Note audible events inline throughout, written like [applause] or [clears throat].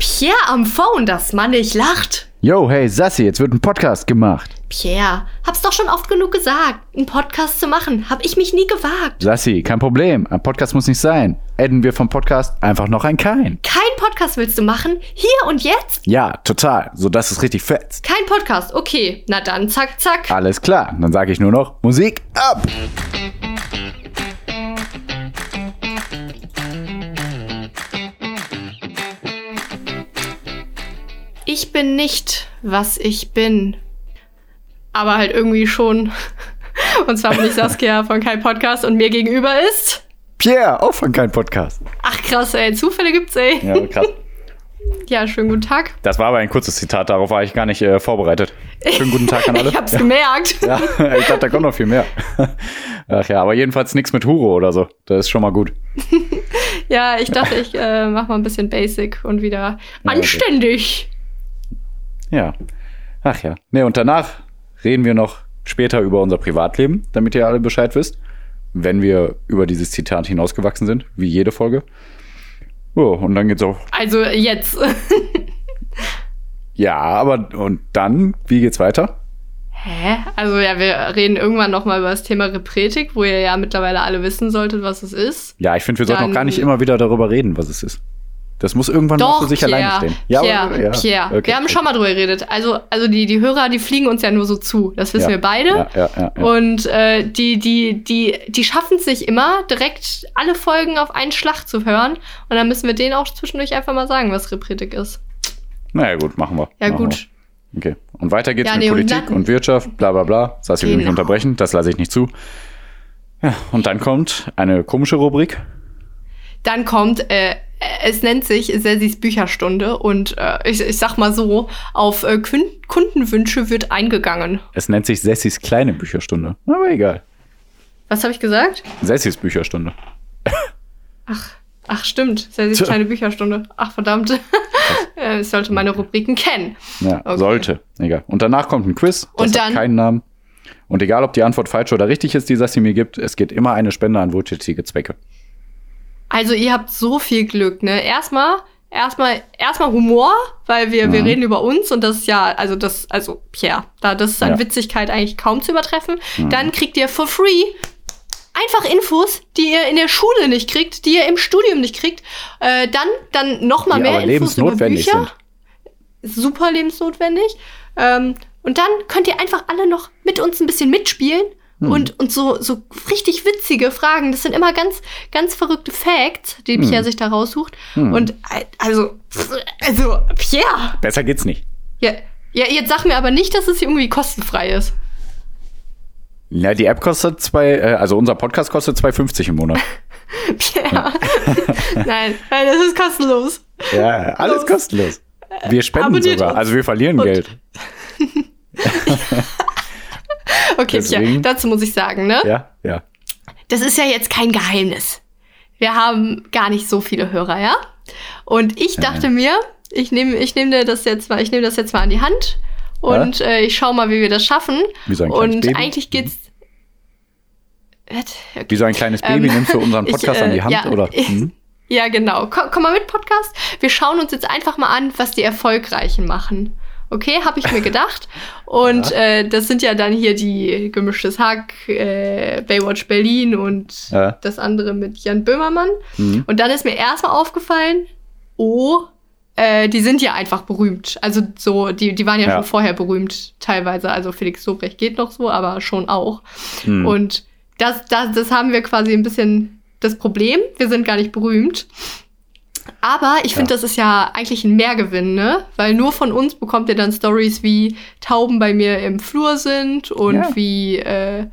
Pierre am Phone, dass man nicht lacht. Yo, hey Sassi, jetzt wird ein Podcast gemacht. Pierre, hab's doch schon oft genug gesagt. Einen Podcast zu machen, hab ich mich nie gewagt. Sassi, kein Problem. Ein Podcast muss nicht sein. Adden wir vom Podcast einfach noch ein Kein. Kein Podcast willst du machen? Hier und jetzt? Ja, total. So dass es richtig fetzt. Kein Podcast, okay. Na dann, zack, zack. Alles klar. Dann sage ich nur noch Musik ab. Ich bin nicht, was ich bin. Aber halt irgendwie schon. [laughs] Und zwar bin ich Saskia von Kein Podcast und mir gegenüber ist. Pierre, auch von kein Podcast. Ach krass, ey. Zufälle gibt's, ey. Ja, krass. [laughs] Ja, schönen guten Tag. Das war aber ein kurzes Zitat, darauf war ich gar nicht äh, vorbereitet. Schönen guten Tag an alle. [laughs] Ich hab's gemerkt. Ja, ich dachte, da kommt noch viel mehr. Ach ja, aber jedenfalls nichts mit Hure oder so. Das ist schon mal gut. Ja, ich dachte, ich äh, mach mal ein bisschen basic und wieder okay. anständig. Ja. Ach ja. Ne, und danach reden wir noch später über unser Privatleben, damit ihr alle Bescheid wisst. Wenn wir über dieses Zitat hinausgewachsen sind, wie jede Folge. Oh, und dann geht's auch. Also jetzt. [laughs] Ja, aber und dann, wie geht's weiter? Hä? Also ja, wir reden irgendwann noch mal über das Thema Repretik, wo ihr ja mittlerweile alle wissen solltet, was es ist. Ja, ich finde, wir sollten auch gar nicht immer wieder darüber reden, was es ist. Das muss irgendwann Doch, für sich Pierre, alleine stehen. Ja, Pierre, ja, Pierre. okay, wir haben okay. schon mal drüber geredet. Also, also die, die Hörer, die fliegen uns ja nur so zu. Das wissen Ja, wir beide. Ja. Und äh, die, die, die, die schaffen es sich immer, direkt alle Folgen auf einen Schlag zu hören. Und dann müssen wir denen auch zwischendurch einfach mal sagen, was Repretik ist. Naja, gut, machen wir. Ja, machen gut. Wir. Okay. Und weiter geht's mit nee, und Politik dann- und, Wirtschaft, bla bla bla. Sassi will mich Genau. unterbrechen, das lasse ich nicht zu. Ja, und dann kommt eine komische Rubrik. Dann kommt, äh, es nennt sich Sessis Bücherstunde und äh, ich, ich sag mal so, auf äh, Kun Kundenwünsche wird eingegangen. Es nennt sich Sessis kleine Bücherstunde. Aber egal. Was habe ich gesagt? Sessis Bücherstunde. [laughs] Ach, stimmt. Sessis Tja. kleine Bücherstunde. Ach, verdammt. [laughs] Äh, ich sollte meine Rubriken kennen. Ja, Okay. sollte. Egal. Und danach kommt ein Quiz. Das Und hat dann- keinen Namen. Und egal, ob die Antwort falsch oder richtig ist, die Sassi mir gibt, es geht immer eine Spende an wohltätige Zwecke. Also ihr habt so viel Glück, ne? Erstmal, erstmal, erstmal Humor, weil wir, wir Mhm. reden über uns und das ist ja, also das, also Pierre, da das ist an Ja. Witzigkeit eigentlich kaum zu übertreffen. Mhm. Dann kriegt ihr for free einfach Infos, die ihr in der Schule nicht kriegt, die ihr im Studium nicht kriegt. Äh, dann, dann noch mal Die mehr Infos über lebensnotwendig Bücher. sind. Super lebensnotwendig. Ähm, und dann könnt ihr einfach alle noch mit uns ein bisschen mitspielen. Hm. Und, und so, so richtig witzige Fragen. Das sind immer ganz, ganz verrückte Facts, die Hm. Pierre sich da raussucht. Hm. Und äh, also, also, Pierre, Besser geht's nicht. ja, ja, jetzt sag mir aber nicht, dass es irgendwie kostenfrei ist. Ja, die App kostet zwei, äh, also unser Podcast kostet 2,50 im Monat. [laughs] Pierre. [laughs] nein, nein, das ist kostenlos. Ja, alles Los. kostenlos. Wir spenden Abonniert sogar, uns. also wir verlieren Und- Geld. [laughs] Okay, Deswegen- dazu muss ich sagen, ne? Ja, ja. Das ist ja jetzt kein Geheimnis. Wir haben gar nicht so viele Hörer, ja? Und ich dachte mir, ich nehme ich nehm dir das jetzt mal, ich nehme das jetzt mal an die Hand und äh, ich schau mal, wie wir das schaffen. Wie so ein kleines und Baby. eigentlich geht's. Okay. Wie so ein kleines Baby Ähm, nimmst du unseren [laughs] ich, Podcast äh, an die Hand, ja, oder? [laughs] Hm? Ja, genau. Komm, komm mal mit, Podcast. Wir schauen uns jetzt einfach mal an, was die Erfolgreichen machen. Okay, habe ich mir gedacht. [laughs] Und äh, das sind ja dann hier die gemischtes Hack, äh, Baywatch Berlin und Ja. das andere mit Jan Böhmermann. Mhm. Und dann ist mir erstmal aufgefallen, oh, äh, die sind ja einfach berühmt. Also so, die, die waren ja, Ja. schon vorher berühmt, teilweise. Also Felix Lobrecht geht noch so, aber schon auch. Hm. Und das, das, das haben wir quasi ein bisschen das Problem. Wir sind gar nicht berühmt. Aber ich finde, Ja. das ist ja eigentlich ein Mehrgewinn, ne? Weil nur von uns bekommt ihr dann Stories wie Tauben bei mir im Flur sind und Ja. wie äh,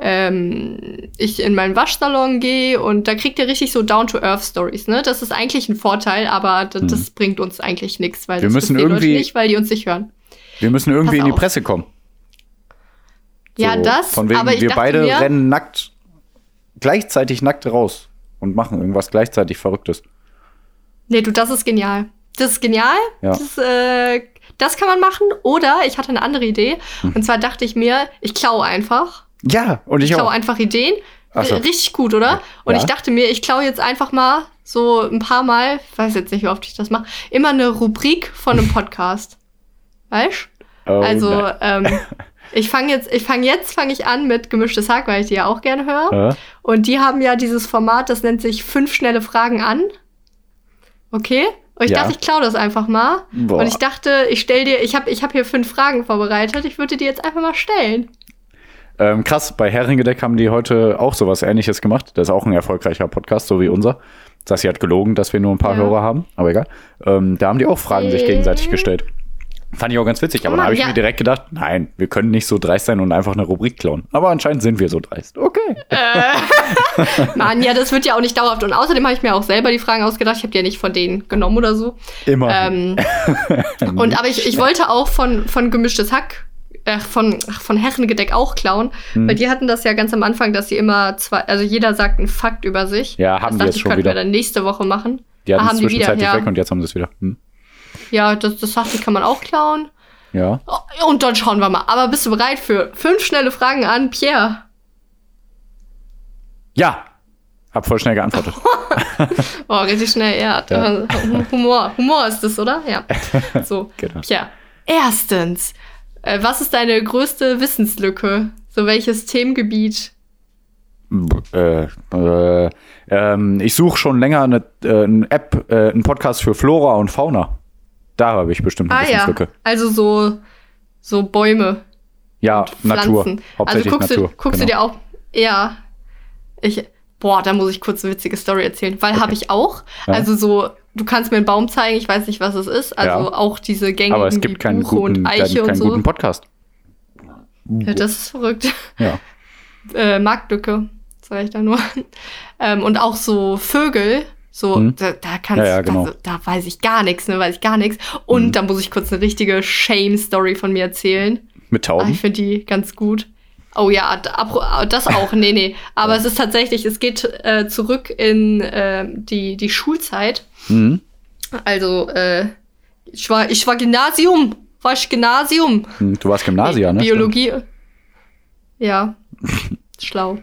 ähm, ich in meinen Waschsalon gehe und da kriegt ihr richtig so Down-to-Earth-Stories, ne? Das ist eigentlich ein Vorteil, aber d- das bringt uns eigentlich nichts, weil Mhm. Wir müssen irgendwie- nicht, weil die uns nicht hören. Wir müssen irgendwie Pass in die auf. Presse kommen. Ja, das, Von wegen, aber ich wir beide mir, rennen nackt, gleichzeitig nackt raus und machen irgendwas gleichzeitig Verrücktes. Nee, du, das ist genial. Das ist genial. Ja. Das, äh, das kann man machen. Oder ich hatte eine andere Idee. Hm. Und zwar dachte ich mir, ich klaue einfach. Ja, und ich Ich klaue auch. einfach Ideen. So. Richtig gut, oder? Und Ja. ich dachte mir, ich klaue jetzt einfach mal so ein paar Mal, ich weiß jetzt nicht, wie oft ich das mache, immer eine Rubrik von einem [laughs] Podcast. Weißt? Oh, also, nein. ähm, [laughs] ich fange jetzt, ich fange jetzt, fange ich an mit gemischtes Hack, weil ich die ja auch gerne höre. Äh, Und die haben ja dieses Format, das nennt sich fünf schnelle Fragen an. Okay? Und ich Ja. dachte, ich klaue das einfach mal. Boah. Und ich dachte, ich stell dir, ich habe ich hab hier fünf Fragen vorbereitet. Ich würde die jetzt einfach mal stellen. ähm, krass, bei Heringedeck haben die heute auch sowas ähnliches gemacht. Das ist auch ein erfolgreicher Podcast, so wie unser. Sassi hat gelogen, dass wir nur ein paar Ja. Hörer haben, aber egal. Ähm, da haben die auch Fragen sich Äh. gegenseitig gestellt. Fand ich auch ganz witzig, aber Mann, da habe ich ja. mir direkt gedacht, nein, wir können nicht so dreist sein und einfach eine Rubrik klauen. Aber anscheinend sind wir so dreist. Okay. [laughs] Mann, ja, das wird ja auch nicht dauerhaft. Und außerdem habe ich mir auch selber die Fragen ausgedacht. Ich habe die ja nicht von denen genommen oder so. Immer. Ähm, [laughs] und aber ich, ich wollte auch von, von gemischtes Hack, äh, von, von Herrengedeck auch klauen, Hm. weil die hatten das ja ganz am Anfang, dass sie immer zwei, also jeder sagt einen Fakt über sich. Ja, haben das dachte jetzt schon könnten wieder. wir dann nächste Woche machen. die hatten ah, es haben die wieder, zwischenzeitlich ja. weg und jetzt haben sie es wieder. Hm. Ja, das, das dachte ich, kann man auch klauen. Ja. Und dann schauen wir mal. Aber bist du bereit für fünf schnelle Fragen an Pierre? Ja. Hab voll schnell geantwortet. [laughs] Oh, richtig schnell, ja. Ja. Humor. Humor ist das, oder? Ja. [laughs] So. Genau. Tja. Erstens, äh, was ist deine größte Wissenslücke? So welches Themengebiet? äh, äh, ähm, ich suche schon länger eine, äh, eine App, äh, einen Podcast für Flora und Fauna. Da habe ich bestimmt eine Ah ja, also so, so Bäume, Ja, Natur. Pflanzen. Hauptsächlich also guckst, Natur. Du, guckst genau. du dir auch, ja, ich, boah, da muss ich kurz eine witzige Story erzählen, weil habe ich auch. Ja. Also so, du kannst mir einen Baum zeigen, ich weiß nicht, was es ist. Also Ja. auch diese gängigen Aber es gibt keinen Buche guten, und Eiche keinen, und so. guten Podcast. Ja, das ist verrückt. Ja. [laughs] äh, Marktlücke, sag ich da nur. [laughs] ähm, und auch so Vögel, so, Hm. da, da kannst Ja, ja, genau. da, da weiß ich gar nichts, ne, weiß ich gar nichts. Und Hm. da muss ich kurz eine richtige Shame-Story von mir erzählen. Mit Ah, Tauben. ich finde die ganz gut. Oh ja, apro- das auch, nee, nee. [laughs] Aber es ist tatsächlich, es geht äh, zurück in äh, die, die Schulzeit. Mhm. Also, äh, ich war, ich war Gymnasium, war ich Gymnasium. Hm, Du warst Gymnasier, ne? Biologie. Ja. [laughs] schlau.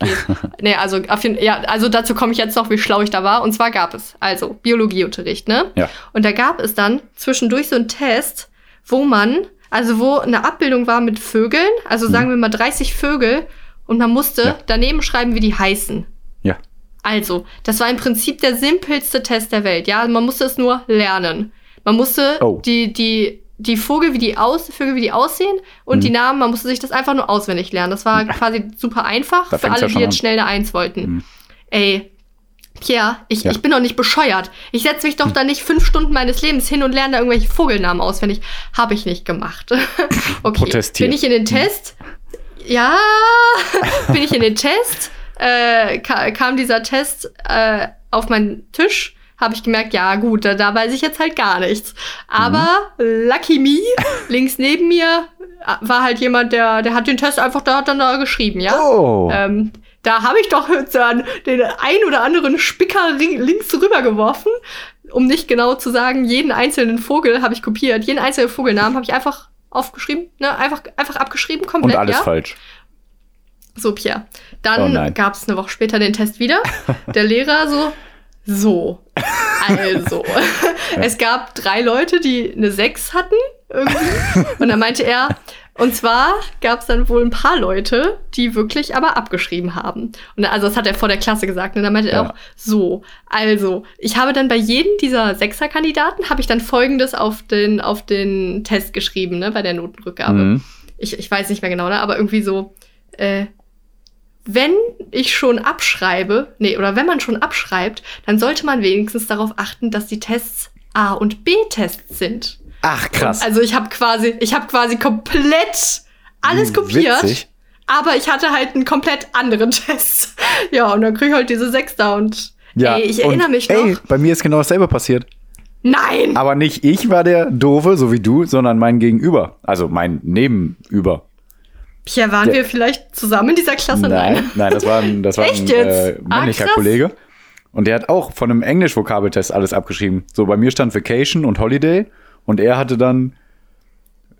Geht. [laughs] nee, also auf jeden, ja, also dazu komme ich jetzt noch, wie schlau ich da war. Und zwar gab es also Biologieunterricht, ne? Ja. Und da gab es dann zwischendurch so einen Test, wo man, also wo eine Abbildung war mit Vögeln, also sagen wir mal 30 Vögel, und man musste Mhm. Ja. daneben schreiben, wie die heißen. Ja. Also, das war im Prinzip der simpelste Test der Welt. Ja, man musste es nur lernen. Man musste Oh. die, die, die Vogel, wie die aus, Vögel, wie die aussehen und Mhm. die Namen, man musste sich das einfach nur auswendig lernen. Das war quasi super einfach Da für alle, ja die jetzt an. schnell eine Eins wollten. Mhm. Ey, Pierre, ich, Ja. ich bin doch nicht bescheuert. Ich setze mich doch Hm. da nicht fünf Stunden meines Lebens hin und lerne da irgendwelche Vogelnamen auswendig. Habe ich nicht gemacht. [laughs] okay. Protestiert. Bin ich in den Test? Ja, bin ich in den Test? Äh, ka kam dieser Test äh, auf meinen Tisch, habe ich gemerkt, ja gut, da, da weiß ich jetzt halt gar nichts. Aber lucky me, [laughs] links neben mir äh, war halt jemand, der, der hat den Test einfach, da hat dann da geschrieben, ja. Oh. Ähm, da habe ich doch [laughs] den ein oder anderen Spicker links rübergeworfen, um nicht genau zu sagen, jeden einzelnen Vogel habe ich kopiert, jeden einzelnen Vogelnamen habe ich einfach aufgeschrieben, ne, einfach, einfach abgeschrieben, komplett, und alles ja. falsch. So, Pierre. Oh Dann nein. gab es eine Woche später den Test wieder. [laughs] Der Lehrer so, so, also. [laughs] es gab drei Leute, die eine 6 hatten irgendwie. Und dann meinte er, und zwar gab es dann wohl ein paar Leute, die wirklich aber abgeschrieben haben. Und also das hat er vor der Klasse gesagt. Und dann meinte er Ja. auch, so, also, ich habe dann bei jedem dieser Sechser-Kandidaten, habe ich dann Folgendes auf den, auf den Test geschrieben, ne, bei der Notenrückgabe Mhm. ich, ich weiß nicht mehr genau, ne? aber irgendwie so, äh, wenn ich schon abschreibe, nee, oder wenn man schon abschreibt, dann sollte man wenigstens darauf achten, dass die Tests A- und B-Tests sind. Ach, krass. Also ich habe quasi, ich habe quasi komplett alles Wie kopiert, witzig. aber ich hatte halt einen komplett anderen [laughs] Test. ja, und dann krieg ich halt diese Sechs da und ja. ey, ich erinnere mich noch. Ey, bei mir ist genau dasselbe passiert. Nein! Aber nicht ich war der Doofe, so wie du, sondern mein Gegenüber. Also mein Nebenüber. Pierre, waren Der- wir vielleicht zusammen in dieser Klasse? Nein, nein, das war ein, [laughs] das war ein äh, männlicher Ah. Kollege. Und der hat auch von einem Englisch-Vokabeltest alles abgeschrieben. So, bei mir stand Vacation und Holiday. Und er hatte dann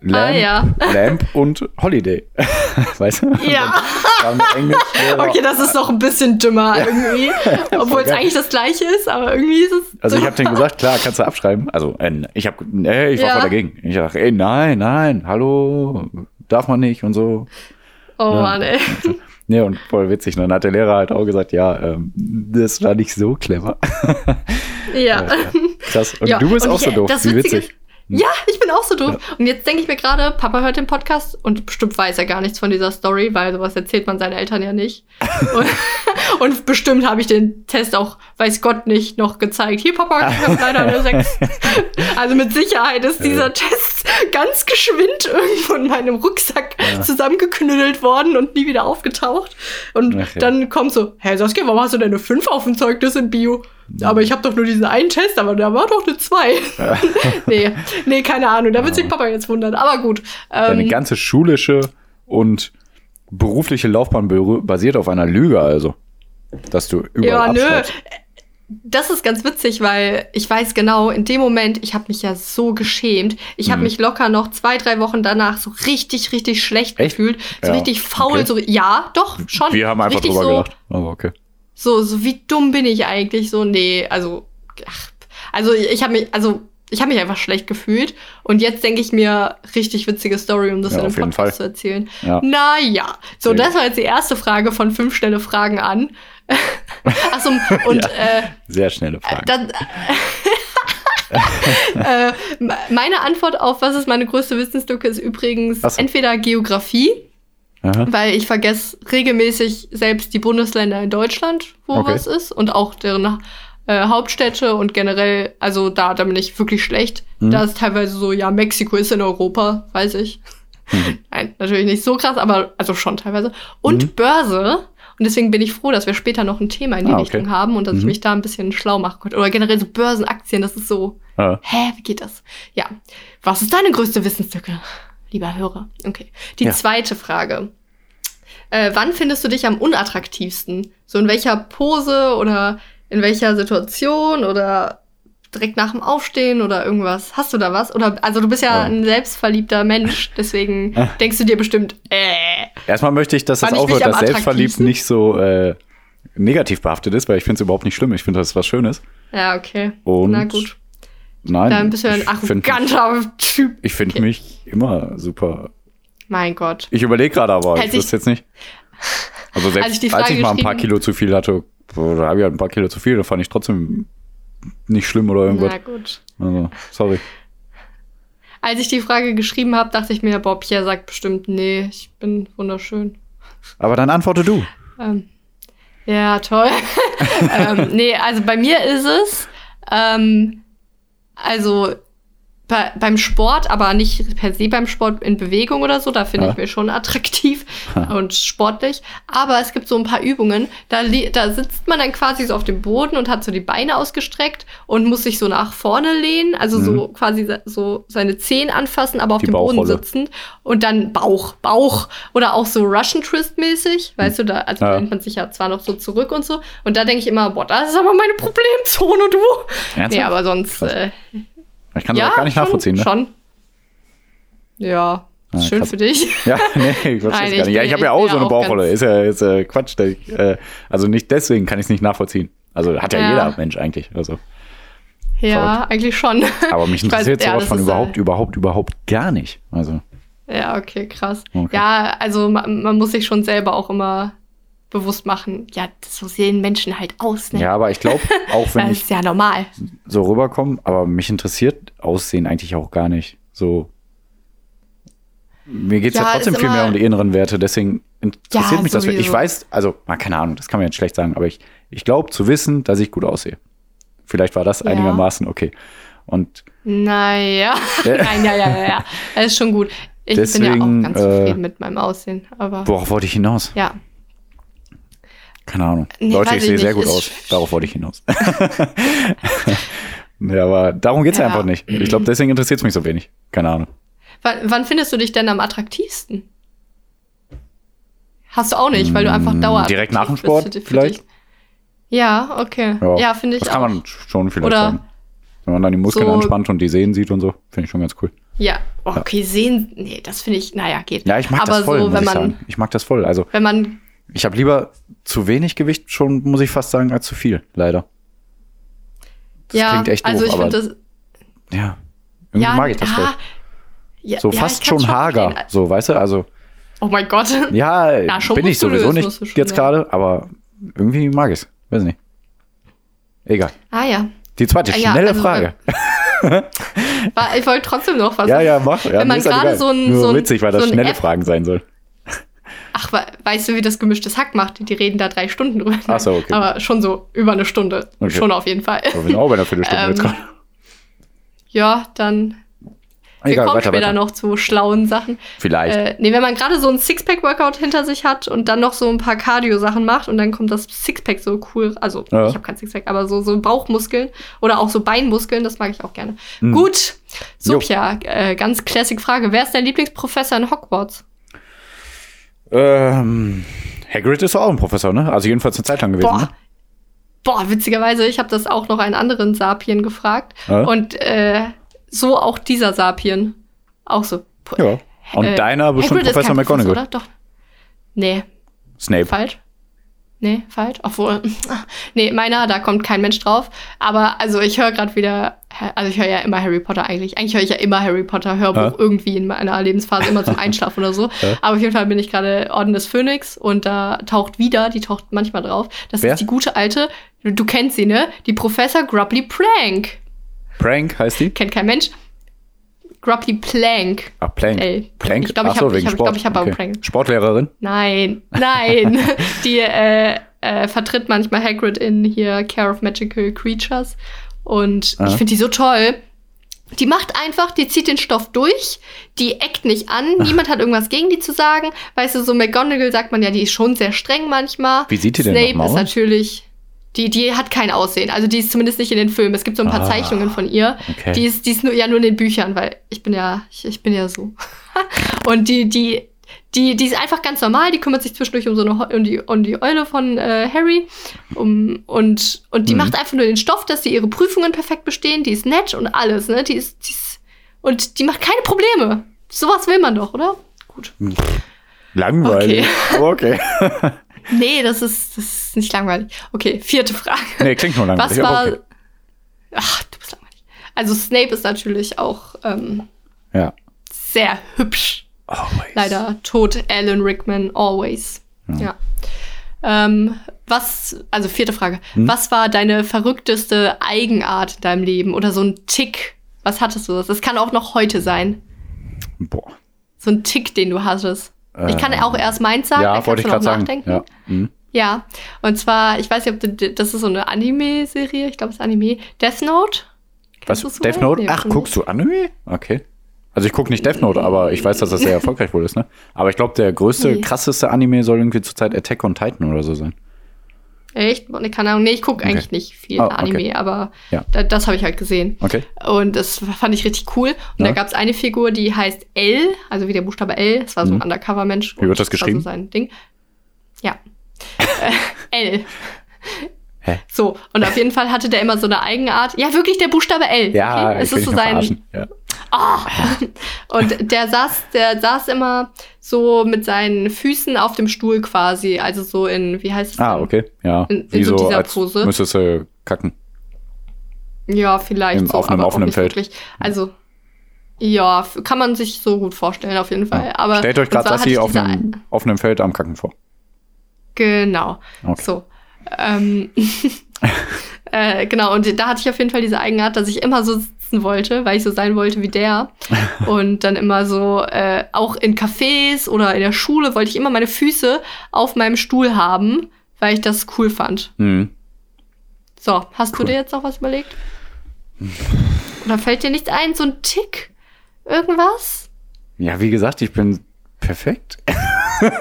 Lamp, Ah, ja. [laughs] Lamp und Holiday. [laughs] weißt du? Ja. Okay, das ist noch ein bisschen dümmer irgendwie. Obwohl es eigentlich das gleiche ist, aber irgendwie ist es. Also ich habe denen gesagt, klar, kannst du abschreiben. Also äh, ich habe, ey, ich war Ja. voll dagegen. Ich dachte, ey, nein, nein, hallo, darf man nicht und so. Oh Mann, ey. [laughs] Nee, und voll witzig. Und dann hat der Lehrer halt auch gesagt, ja, ähm, das war nicht so clever. [laughs] Ja. Krass. Und ja. du bist und auch so ich- doof. Das Wie witzig. ist- Ja, ich bin auch so doof. Und jetzt denke ich mir gerade, Papa hört den Podcast und bestimmt weiß er gar nichts von dieser Story, weil sowas erzählt man seinen Eltern ja nicht. [laughs] und, und bestimmt habe ich den Test auch, weiß Gott nicht, noch gezeigt. Hier, Papa, ich habe leider eine 6. also mit Sicherheit ist dieser Test [laughs] ganz geschwind irgendwo in meinem Rucksack zusammengeknüttelt worden und nie wieder aufgetaucht. Und Ach ja. dann kommt so, hä Saskia, warum hast du denn eine 5 auf dem Zeugnis in Bio? Aber ich habe doch nur diesen einen Test, aber da war doch eine 2. [laughs] nee, nee, keine Ahnung. Da wird sich Papa jetzt wundern. Aber gut. Deine Ähm, ganze schulische und berufliche Laufbahn basiert auf einer Lüge, also. Dass du überall ja, nö. Das ist ganz witzig, weil ich weiß genau, in dem Moment, ich habe mich ja so geschämt. Ich Mhm. habe mich locker noch zwei, drei Wochen danach so richtig, richtig schlecht Echt? gefühlt. So Ja, richtig faul. okay. So, ja, doch, schon. Wir haben einfach drüber so, gelacht. Aber okay. So, so wie dumm bin ich eigentlich? So, nee, also, ach, also ich habe mich, also ich habe mich einfach schlecht gefühlt. Und jetzt denke ich mir, richtig witzige Story, um das Ja, in einem Podcast Fall. zu erzählen. Ja. Naja, so, Sehr das war jetzt die erste Frage von fünf schnelle Fragen an. Achso, und äh, Sehr schnelle Frage. dann, [laughs] äh, meine Antwort auf was ist meine größte Wissenslücke ist übrigens so. entweder Geografie, Aha. weil ich vergesse regelmäßig selbst die Bundesländer in Deutschland, wo Okay. was ist und auch deren äh, Hauptstädte und generell, also da, da bin ich wirklich schlecht. Mhm. Da ist teilweise so, ja, Mexiko ist in Europa, weiß ich. Mhm. Nein, natürlich nicht so krass, aber also schon teilweise. Und Mhm. Börse. Und deswegen bin ich froh, dass wir später noch ein Thema in die Ah, okay. Richtung haben und dass ich Mhm. mich da ein bisschen schlau machen konnte. Oder generell so Börsenaktien, das ist so, Ah, hä, wie geht das? Ja. Was ist deine größte Wissenslücke, lieber Hörer? Okay. Die Ja. zweite Frage. Äh, wann findest du dich am unattraktivsten? So in welcher Pose oder in welcher Situation oder direkt nach dem Aufstehen oder irgendwas? Hast du da was? Oder also du bist ja Ja. ein selbstverliebter Mensch, [laughs] deswegen denkst du dir bestimmt, äh, Erstmal möchte ich, dass das aufhört, dass selbstverliebt attraktivsten? nicht so äh, negativ behaftet ist, weil ich finde es überhaupt nicht schlimm. Ich finde, das ist was Schönes. ja, okay. Und Na gut. Nein. Dann bist du ein find- arroganter Typ. Ich finde Okay. mich immer super. Mein Gott. Ich überlege gerade aber, [laughs] Als ich wüsste jetzt nicht. Also selbst Als ich als ich mal ein paar Kilo zu viel hatte, oder habe ich halt ein paar Kilo zu viel, da fand ich trotzdem nicht schlimm oder irgendwas. Na gut. Also, sorry. Als ich die Frage geschrieben habe, dachte ich mir, Bob Pierre sagt bestimmt, nee, ich bin wunderschön. Aber dann antworte du. Ähm, ja, toll. [laughs] ähm, nee, also bei mir ist es, ähm, also bei, beim Sport, aber nicht per se beim Sport in Bewegung oder so, da finde Ja. ich mich schon attraktiv [laughs] und sportlich. Aber es gibt so ein paar Übungen, da, da sitzt man dann quasi so auf dem Boden und hat so die Beine ausgestreckt und muss sich so nach vorne lehnen, also so quasi so seine Zehen anfassen, aber auf Die dem Boden sitzend und dann Bauch, Bauch oder auch so Russian Twist mäßig, weißt du, da also Ja. lehnt man sich ja zwar noch so zurück und so und da denke ich immer, boah, das ist aber meine Problemzone, du. Ernsthaft? Nee, aber sonst äh, Ich kann das ja, auch gar nicht schon, nachvollziehen, ne? Schon. Ja, ist Ah, schön krass. für dich. [laughs] Ja, nee, ich [laughs] weiß Nein, gar ich nicht. Ja, ich habe ja ich auch so ja eine auch Bauchrolle. Ist ja jetzt äh, Quatsch. Der, äh, also nicht deswegen kann ich es nicht nachvollziehen. Also hat ja, Ja. jeder Mensch eigentlich. Also. Ja, eigentlich schon. Aber mich Ich weiß- interessiert ja, sowas das von ist, überhaupt, äh, überhaupt, überhaupt gar nicht. Also. Ja, okay, krass. Okay. Ja, also man, man muss sich schon selber auch immer bewusst machen, ja, so sehen Menschen halt aus, ne? Ja, aber ich glaube, auch wenn das ich ist ja normal. so rüberkomme, aber mich interessiert Aussehen eigentlich auch gar nicht. So. Mir geht es ja, Ja, trotzdem viel mehr um die inneren Werte, deswegen interessiert Ja, mich das. Ich sowieso. weiß, also, na, keine Ahnung, das kann man jetzt schlecht sagen, aber ich, ich glaube zu wissen, dass ich gut aussehe. Vielleicht war das einigermaßen okay. Und Naja. Ja. [laughs] Nein, ja, ja, ja, ja. Das ist schon gut. Ich bin ja Deswegen, auch ganz äh, zufrieden mit meinem Aussehen. Aber worauf wollte ich hinaus? ja. Keine Ahnung. Nee, Leute, ich sehe sehr gut Ist- aus. Darauf wollte ich hinaus. [laughs] ja, aber darum geht's Ja. einfach nicht. Ich glaube, deswegen interessiert es mich so wenig. Keine Ahnung. Wann, wann findest du dich denn am attraktivsten? Hast du auch nicht, weil du einfach Mm, dauer direkt nach dem Sport für vielleicht? dich. Ja, okay. Ja, Ja, finde ich Das kann auch. man schon vielleicht Oder sagen. Wenn man dann die Muskeln so- anspannt und die Sehnen sieht und so, finde ich schon ganz cool. Ja, Oh, okay, sehen, nee, das finde ich, naja, geht. Ja, ich mag Aber das voll, so, muss wenn ich man, sagen. Ich mag das voll. Also, wenn man, ich habe lieber zu wenig Gewicht schon, muss ich fast sagen, als zu viel, leider. Das ja, klingt echt doof, also ich finde das, ja, irgendwie ja, mag ich das ja, voll. Ja, So ja, fast schon hager, verstehen. so, weißt du? Also, Oh mein Gott. ja, [laughs] schon bin ich sowieso nicht schon, jetzt ja. gerade, aber irgendwie mag ich es. Weiß nicht. Egal. Ah ja. Die zweite Ah, schnelle also, Frage. [laughs] War, ich wollte trotzdem noch was. Ja, ja, mach. Wenn man gerade so ein- so ein- witzig, weil das so ein schnelle App- Fragen sein soll. Ach, we- weißt du, wie das gemischtes Hack macht? Die reden da drei Stunden drüber. Ach so, okay. Aber schon so über eine Stunde. Okay. Schon auf jeden Fall. Aber wir sind auch bei einer Viertelstunde [laughs] Ähm, jetzt gerade. Ja, dann. Wir Egal, kommen weiter, später weiter. noch zu schlauen Sachen. Vielleicht. Äh, nee, wenn man gerade so ein Sixpack-Workout hinter sich hat und dann noch so ein paar Cardio-Sachen macht und dann kommt das Sixpack so cool. Also, Ja. ich habe kein Sixpack, aber so, so Bauchmuskeln oder auch so Beinmuskeln, das mag ich auch gerne. Mhm. Gut. Sophia, äh, ganz classic Frage. Wer ist dein Lieblingsprofessor in Hogwarts? Ähm, Hagrid ist auch ein Professor, ne? Also jedenfalls eine Zeit lang gewesen, Boah. ne? Boah, witzigerweise, ich habe das auch noch einen anderen Sapien gefragt. Ja. Und äh, so auch dieser Sapien. Auch so. Ja. Und Äh, deiner bestimmt Hagrid Professor McGonagall. oder? Doch. Nee, Snape. falsch. Nee, falsch. Obwohl, [laughs] nee, meiner, da kommt kein Mensch drauf. Aber also ich höre gerade wieder, also ich höre ja immer Harry Potter eigentlich. Eigentlich höre ich ja immer Harry Potter Hörbuch Ja. irgendwie in meiner Lebensphase, immer zum [laughs] Einschlafen oder so. Ja. Aber auf jeden Fall bin ich gerade Orden des Phönix und da taucht wieder, die taucht manchmal drauf. Das Wer? ist die gute alte, du, du kennst sie, ne? Die Professor Grubbly Prank. Prank heißt die? Kennt kein Mensch. Grubbly Plank. Ah, Plank. Ey, Plank? ich glaube, ich so, habe ich hab, glaub, ich hab Okay. Prank. Sportlehrerin? Nein, nein. [laughs] die äh, äh, vertritt manchmal Hagrid in hier Care of Magical Creatures. Und Ah. ich finde die so toll. Die macht einfach, die zieht den Stoff durch, die eckt nicht an, niemand hat irgendwas gegen die zu sagen. Weißt du, so McGonagall sagt man ja, die ist schon sehr streng manchmal. Wie sieht die denn Snape ist aus? natürlich, die, die hat kein Aussehen. Also die ist zumindest nicht in den Filmen. Es gibt so ein paar Ah, Zeichnungen von ihr. okay. Die ist, die ist nur, ja nur in den Büchern, weil ich bin ja, ich, ich bin ja so. [laughs] Und die, die, die, die ist einfach ganz normal, die kümmert sich zwischendurch um so eine um die, um die Eule von äh, Harry. Um, und, und die Mhm. macht einfach nur den Stoff, dass sie ihre Prüfungen perfekt bestehen. Die ist nett und alles, ne? Die ist, die ist, und die macht keine Probleme. Sowas will man doch, oder? Gut. Langweilig. Aber okay. [laughs] [laughs] Nee, das ist, das ist nicht langweilig. Okay, vierte Frage. nee, klingt nur langweilig. Was war. okay. Ach, du bist langweilig. Also Snape ist natürlich auch ähm, Ja. sehr hübsch. Always. Leider tot. Alan Rickman, always. Ja. Ähm, was, also vierte Frage. Hm? Was war deine verrückteste Eigenart in deinem Leben oder so ein Tick? Was hattest du? Das kann auch noch heute sein. Boah. So ein Tick, den du hattest. Ich kann auch erst meins sagen, Ja, dann wollte ich du noch sagen. nachdenken. Ja. Mhm. Ja, und zwar, ich weiß nicht, ob du, das ist so eine Anime-Serie, ich glaube, es ist Anime. Death Note? Was? Kennst du's Death? Note? Ach, guckst du Anime? Okay. Also ich gucke nicht Death Note, aber ich weiß, dass das sehr [laughs] erfolgreich wohl ist, ne? Aber ich glaube, der größte, krasseste Anime soll irgendwie zurzeit Attack on Titan oder so sein. Echt? Nee, keine Ahnung. Nee, ich gucke Okay. eigentlich nicht viel okay. Anime, aber Ja. da, das habe ich halt gesehen. Okay. Und das fand ich richtig cool. Und Ja. da gab es eine Figur, die heißt L, also wie der Buchstabe L. Das war so ein Mhm. Undercover-Mensch. Wie wird das geschrieben? war so sein Ding. Ja. [laughs] äh, L. Hä? So, und auf jeden Fall hatte der immer so eine Eigenart. Ja, wirklich der Buchstabe L. Ja, okay? es ist so sein. Ja. Ah. Und der saß, der saß immer so mit seinen Füßen auf dem Stuhl quasi, also so in, wie heißt es? Ah, okay. Ja. In- in Wie so so, dieser Pose. müsstest du kacken. Ja, vielleicht Im- so, auf einem offenen Feld. wirklich. Also ja, kann man sich so gut vorstellen auf jeden Fall. Aber Stellt euch gerade Sassi auf einem offenen Feld am Kacken vor. Genau. Okay. So. Ähm, [laughs] äh, genau, und da hatte ich auf jeden Fall diese Eigenart, dass ich immer so sitzen wollte, weil ich so sein wollte wie der. [laughs] und dann immer so, äh, auch in Cafés oder in der Schule wollte ich immer meine Füße auf meinem Stuhl haben, weil ich das cool fand. Mhm. So, hast Cool. du dir jetzt noch was überlegt? Oder fällt dir nichts ein? So ein Tick? Irgendwas? Ja, wie gesagt, ich bin perfekt. [laughs]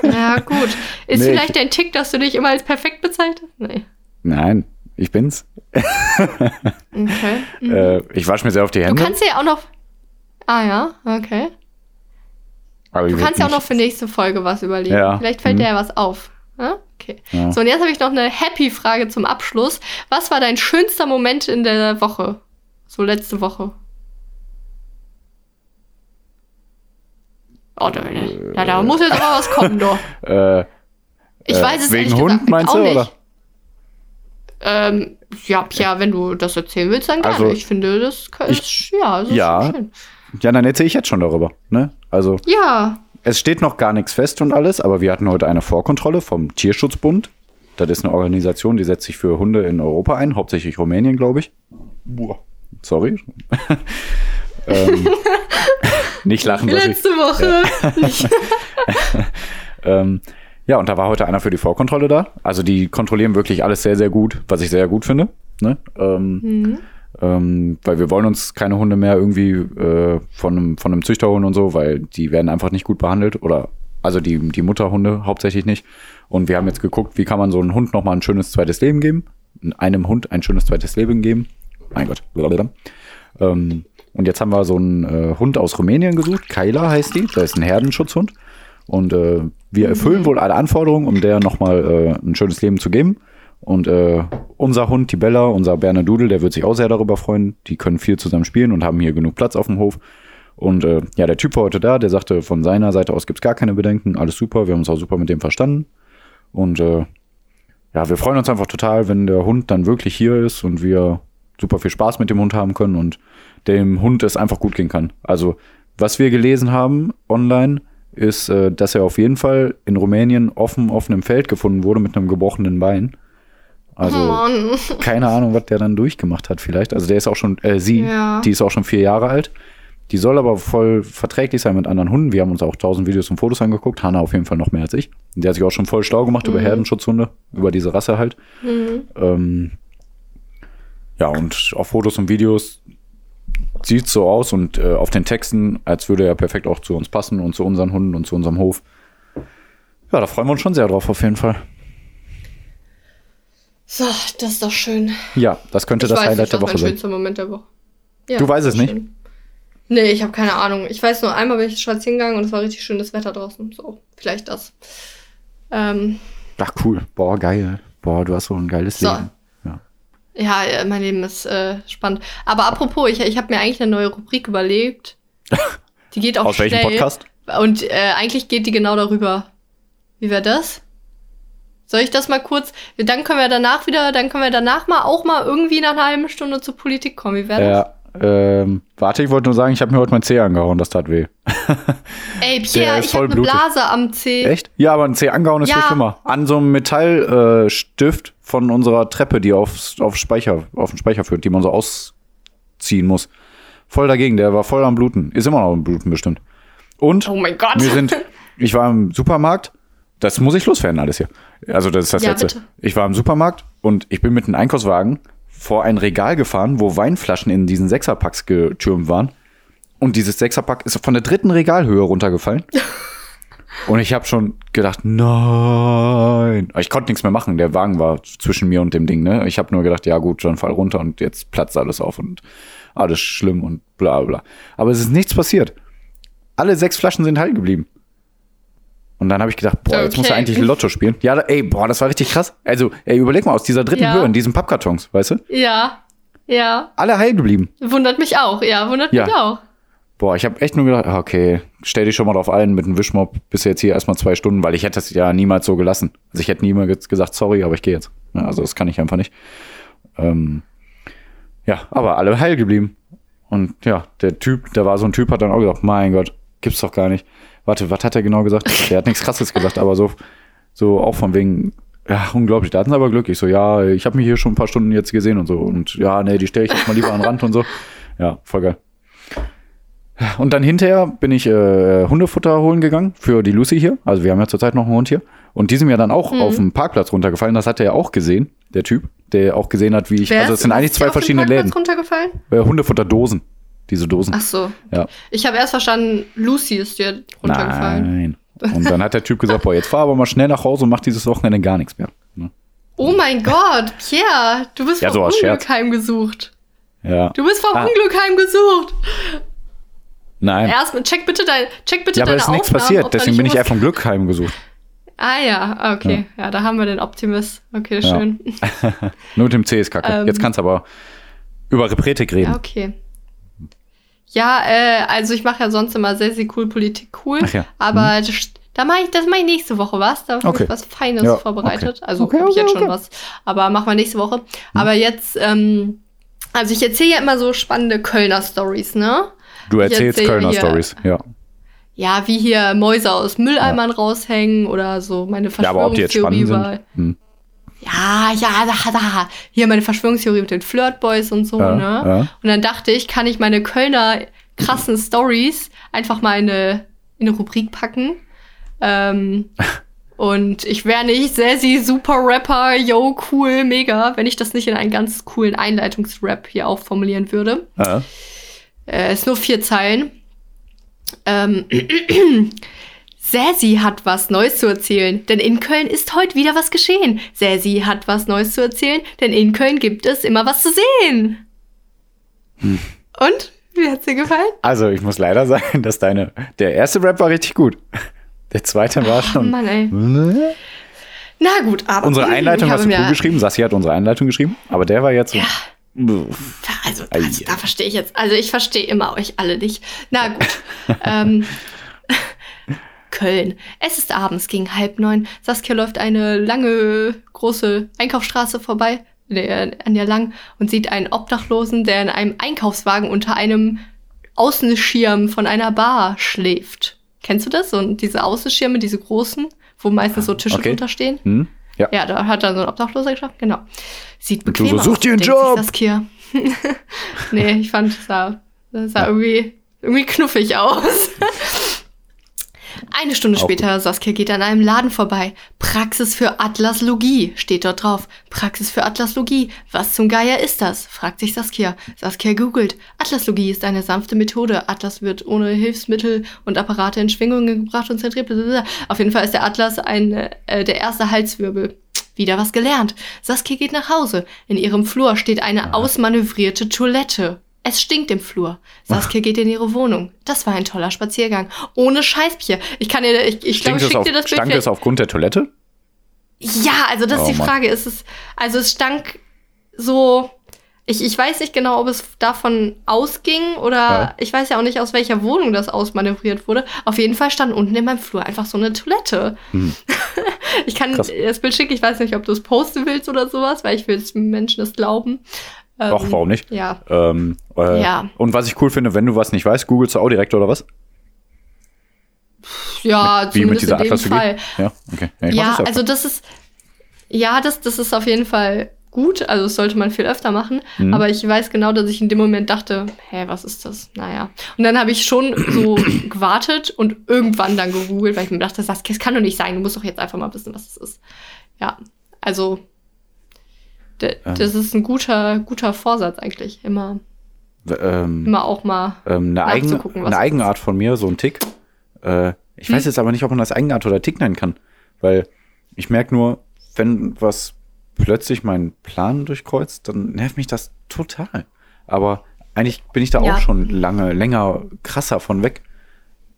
Ja, gut. Ist Nee, vielleicht dein Tick, dass du dich immer als perfekt bezeichnest? Nee. Nein, ich bin's. Okay. [laughs] Äh, ich wasche mir sehr auf die Du Hände. kannst ja auch noch. Ah ja, okay. aber Du kannst ja auch noch für nächste Folge was überlegen. Ja. Vielleicht fällt Mhm. dir ja was auf. Ja? Okay. Ja. So, und jetzt habe ich noch eine Happy-Frage zum Abschluss. Was war dein schönster Moment in der Woche? So letzte Woche. Oh, da, da, da muss jetzt aber was kommen, doch. [laughs] Äh, Ich äh, weiß es wegen ehrlich Hund meinst du, nicht. Ähm, ja, Pia, wenn du das erzählen willst, dann gerne. Also, ich finde, das ist, ja, das ja. ist schon schön. Ja, dann erzähle ich jetzt schon darüber. Ne? Also, Ja, es steht noch gar nichts fest und alles, aber wir hatten heute eine Vorkontrolle vom Tierschutzbund. Das ist eine Organisation, die setzt sich für Hunde in Europa ein, hauptsächlich Rumänien, glaube ich. Boah. Sorry. [laughs] ähm, nicht lachen, dass ich, letzte Woche. Nicht. [laughs] Ähm, ja, und da war heute einer für die Vorkontrolle da. Also die kontrollieren wirklich alles sehr, sehr gut, was ich sehr gut finde. Ne? Ähm, ähm, weil wir wollen uns keine Hunde mehr irgendwie äh, von, einem, von einem Züchter holen und so, weil die werden einfach nicht gut behandelt. Oder also die, die Mutterhunde hauptsächlich nicht. Und wir haben jetzt geguckt, wie kann man so einem Hund nochmal ein schönes zweites Leben geben. Einem Hund ein schönes zweites Leben geben. Mein Gott. Ähm, und jetzt haben wir so einen äh, Hund aus Rumänien gesucht. Kaila heißt die. Das ist ein Herdenschutzhund. Und äh, wir erfüllen wohl alle Anforderungen, um der nochmal äh, ein schönes Leben zu geben. Und äh, unser Hund, die Bella, unser Berner Dudel, der wird sich auch sehr darüber freuen. Die können viel zusammen spielen und haben hier genug Platz auf dem Hof. Und äh, ja, der Typ war heute da, der sagte, von seiner Seite aus gibt's gar keine Bedenken, alles super, wir haben uns auch super mit dem verstanden. Und äh, ja, wir freuen uns einfach total, wenn der Hund dann wirklich hier ist und wir super viel Spaß mit dem Hund haben können und dem Hund es einfach gut gehen kann. Also, was wir gelesen haben online, ist, äh, dass er auf jeden Fall in Rumänien offen auf einem Feld gefunden wurde mit einem gebrochenen Bein. Also, Mann. keine Ahnung, was der dann durchgemacht hat vielleicht. Also der ist auch schon, äh, sie, Ja. die ist auch schon vier Jahre alt. Die soll aber voll verträglich sein mit anderen Hunden. Wir haben uns auch tausend Videos und Fotos angeguckt. Hanna auf jeden Fall noch mehr als ich. Der hat sich auch schon voll schlau gemacht über Herdenschutzhunde, über diese Rasse halt. Ähm, ja, und auf Fotos und Videos sieht so aus und äh, auf den Texten, als würde er perfekt auch zu uns passen und zu unseren Hunden und zu unserem Hof. Ja, da freuen wir uns schon sehr drauf, auf jeden Fall. So, das ist doch schön. Ja, das könnte Ich das weiß Highlight nicht, der mein Woche sein. schönster Moment der Woche. Ja, Du weißt es das ist nicht? schön. Nee, ich habe keine Ahnung. Ich weiß nur, einmal bin ich spazieren gegangen und es war richtig schönes Wetter draußen. So, vielleicht das. Ähm, Ach cool. Boah, geil. Boah, du hast so ein geiles So. Leben. Ja. äh, mein Leben ist äh, spannend. Aber apropos, ich, ich habe mir eigentlich eine neue Rubrik überlegt. Die geht auch Aus schnell. welchem Podcast? Und äh, eigentlich geht die genau darüber. Wie wäre das? Soll ich das mal kurz? Dann können wir danach wieder, dann können wir danach mal auch mal irgendwie nach einer halben Stunde zur Politik kommen. Wie wäre das? Ja, ähm, warte, ich wollte nur sagen, ich habe mir heute mein Zeh angehauen, das tat weh. [laughs] Ey, Pierre, ich habe eine. Blase am Zeh. Echt? Ja, aber ein Zeh angehauen ist Ja. viel schlimmer. An so einem Metallstift äh, von unserer Treppe, die aufs, auf, Speicher, auf den Speicher führt, die man so ausziehen muss. Voll dagegen, der war voll am Bluten. Ist immer noch am Bluten bestimmt. Und Oh mein Gott. wir sind, ich war im Supermarkt, das muss ich loswerden alles hier. Also das ist das Ja, Letzte. bitte. Ich war im Supermarkt und ich bin mit einem Einkaufswagen vor ein Regal gefahren, wo Weinflaschen in diesen Sechserpacks getürmt waren. Und dieses Sechserpack ist von der dritten Regalhöhe runtergefallen. [laughs] und ich habe schon gedacht, nein. Ich konnte nichts mehr machen. Der Wagen war zwischen mir und dem Ding. Ne? Ich habe nur gedacht, ja gut, dann fall runter und jetzt platzt alles auf und alles schlimm und bla bla. Aber es ist nichts passiert. Alle sechs Flaschen sind heil geblieben. Und dann habe ich gedacht, boah, jetzt muss er Okay. eigentlich Lotto spielen. Ja, da- ey, boah, das war richtig krass. Also, ey, überleg mal, aus dieser dritten Ja. Höhe, in diesen Pappkartons, weißt du? Ja, ja. Alle heil geblieben. Wundert mich auch. Ja, wundert Ja. mich auch. Boah, ich habe echt nur gedacht, ah, okay, stell dich schon mal drauf ein, mit einem Wischmopp bist du jetzt hier erstmal zwei Stunden, weil ich hätte das ja niemals so gelassen. Also ich hätte niemals gesagt, sorry, aber ich gehe jetzt. Ja, also das kann ich einfach nicht. Ähm, ja, aber alle heil geblieben. Und ja, der Typ, der war so ein Typ, hat dann auch gesagt, mein Gott, gibt's doch gar nicht. Warte, was hat er genau gesagt? Der hat nichts krasses gesagt, aber so, so auch von wegen, ja, unglaublich, da hatten sie aber Glück. Ich so, ja, ich habe mich hier schon ein paar Stunden jetzt gesehen und so. Und ja, nee, die stelle ich jetzt mal lieber an den Rand und so. Ja, voll geil. Und dann hinterher bin ich äh, Hundefutter holen gegangen für die Lucy hier. Also wir haben ja zurzeit noch einen Hund hier. Und die sind mir dann auch Mhm. auf dem Parkplatz runtergefallen. Das hat er ja auch gesehen, der Typ, der auch gesehen hat, wie ich. Wer also es sind eigentlich zwei verschiedene Läden. Runtergefallen? Äh, Hundefutterdosen. Diese Dosen. Ach so. Ja. Ich habe erst verstanden, Lucy ist dir runtergefallen. Nein. Und dann hat der Typ gesagt, boah, jetzt fahr aber mal schnell nach Hause und mach dieses Wochenende gar nichts mehr. Ne? Oh mein Gott, Pierre, du bist Ja, so vom Unglück Scherz. heimgesucht. Ja. Du bist vom Ah. Unglück heimgesucht. Nein. Erstmal check bitte dein, check bitte ja, aber deine es ist nichts passiert. Deswegen bin ich eher vom Glück heimgesucht. Ah ja, okay. Ja. da haben wir den Optimist. Okay, Ja. schön. [laughs] Nur mit dem C ist kacke. Ähm. Jetzt kannst du aber über Repretik reden. Ja, okay. Ja, äh, also ich mache ja sonst immer sehr, sehr cool Politik cool. Ach ja. Aber das, da mache ich, das mache ich nächste Woche was. Da habe Okay. ich was Feines Ja, vorbereitet. okay. Also Okay, habe ich jetzt schon was. Aber machen wir nächste Woche. Aber jetzt, ähm, also ich erzähle ja immer so spannende Kölner Stories, ne? Du erzählst erzähl Kölner hier- Stories, ja. Ja, wie hier Mäuse aus Mülleimern raushängen oder so meine Ja, aber ob die jetzt Verschwörungstheorie spannend über. sind. Hm. Ja, ja, da, da. Hier meine Verschwörungstheorie mit den Flirtboys und so, Ja, ne? ja. Und dann dachte ich, kann ich meine Kölner krassen Stories einfach mal in eine, in eine Rubrik packen. Ähm, [laughs] und ich wäre nicht Sassy, super Rapper, yo, cool, mega, wenn ich das nicht in einen ganz coolen Einleitungsrap hier auch formulieren würde. Ja. Äh, ist nur vier Zeilen. Ähm, [clears throat] [clears throat] Sassy hat was Neues zu erzählen, denn in Köln ist heute wieder was geschehen. Sassy hat was Neues zu erzählen, denn in Köln gibt es immer was zu sehen. Und? Wie hat's dir gefallen? Also, ich muss leider sagen, dass deine. Der erste Rap war richtig gut. Der zweite war Oh schon. Mann, ey. Na gut, aber. Unsere Einleitung ich hast du cool geschrieben. Sassi hat unsere Einleitung geschrieben. Aber der war jetzt so. Ja. Also, also da verstehe ich jetzt. Also ich verstehe immer euch alle nicht. Na gut. [laughs] ähm, Köln. Es ist abends gegen halb neun. Saskia läuft eine lange, große Einkaufsstraße vorbei, nee, an der lang, und sieht einen Obdachlosen, der in einem Einkaufswagen unter einem Außenschirm von einer Bar schläft. Kennst du das? Und diese Außenschirme, diese großen, wo meistens so Tische Okay. drunter stehen? Hm? Ja. Ja, da hat dann so ein Obdachloser geschlafen, genau. Sieht bequem so, aus, dir einen denkt sich Job! Saskia. [laughs] nee, ich fand, das sah, das sah irgendwie, irgendwie knuffig aus. [laughs] Eine Stunde Auch später, Saskia geht an einem Laden vorbei. Praxis für Atlaslogie steht dort drauf. Praxis für Atlaslogie. Was zum Geier ist das? fragt sich Saskia. Saskia googelt. Atlaslogie ist eine sanfte Methode. Atlas wird ohne Hilfsmittel und Apparate in Schwingungen gebracht und zentriert. Blablabla. Auf jeden Fall ist der Atlas ein, äh, der erste Halswirbel. Wieder was gelernt. Saskia geht nach Hause. In ihrem Flur steht eine ausmanövrierte Toilette. Es stinkt im Flur. Saskia geht in ihre Wohnung. Das war ein toller Spaziergang. Ohne Scheißbier. Ich kann dir, ich, ich glaube, ich es schick auf, dir das Bild. stank es aufgrund der Toilette? Ja, also das Oh, ist die Mann. Frage. Ist es, also es stank so. Ich, ich weiß nicht genau, ob es davon ausging oder Ja. ich weiß ja auch nicht, aus welcher Wohnung das ausmanövriert wurde. Auf jeden Fall stand unten in meinem Flur einfach so eine Toilette. Hm. [laughs] ich kann Krass. das Bild schicken, ich weiß nicht, ob du es posten willst oder sowas, weil ich will, Menschen das glauben. Ähm, Ach, warum nicht? Ja. Ähm, äh, Ja. Und was ich cool finde, wenn du was nicht weißt, googelst du auch direkt oder was? Ja, Wie mit dieser in dem Fall. Ja, okay. Ja, Ja, das also das ist, ja, das, das ist auf jeden Fall gut. Also das sollte man viel öfter machen. Mhm. Aber ich weiß genau, dass ich in dem Moment dachte, hä, was ist das? Naja. Und dann habe ich schon so [coughs] gewartet und irgendwann dann gegoogelt, weil ich mir dachte, das, das kann doch nicht sein. Du musst doch jetzt einfach mal wissen, was es ist. Ja, also d- Ähm. das ist ein guter, guter Vorsatz eigentlich. Immer, ähm, immer auch mal. ähm, eine, Eigen, eine Eigenart von mir, so ein Tick. Äh, ich Hm? weiß jetzt aber nicht, ob man das Eigenart oder Tick nennen kann. Weil ich merke nur, wenn was plötzlich meinen Plan durchkreuzt, dann nervt mich das total. Aber eigentlich bin ich da Ja. auch schon lange, länger krasser von weg.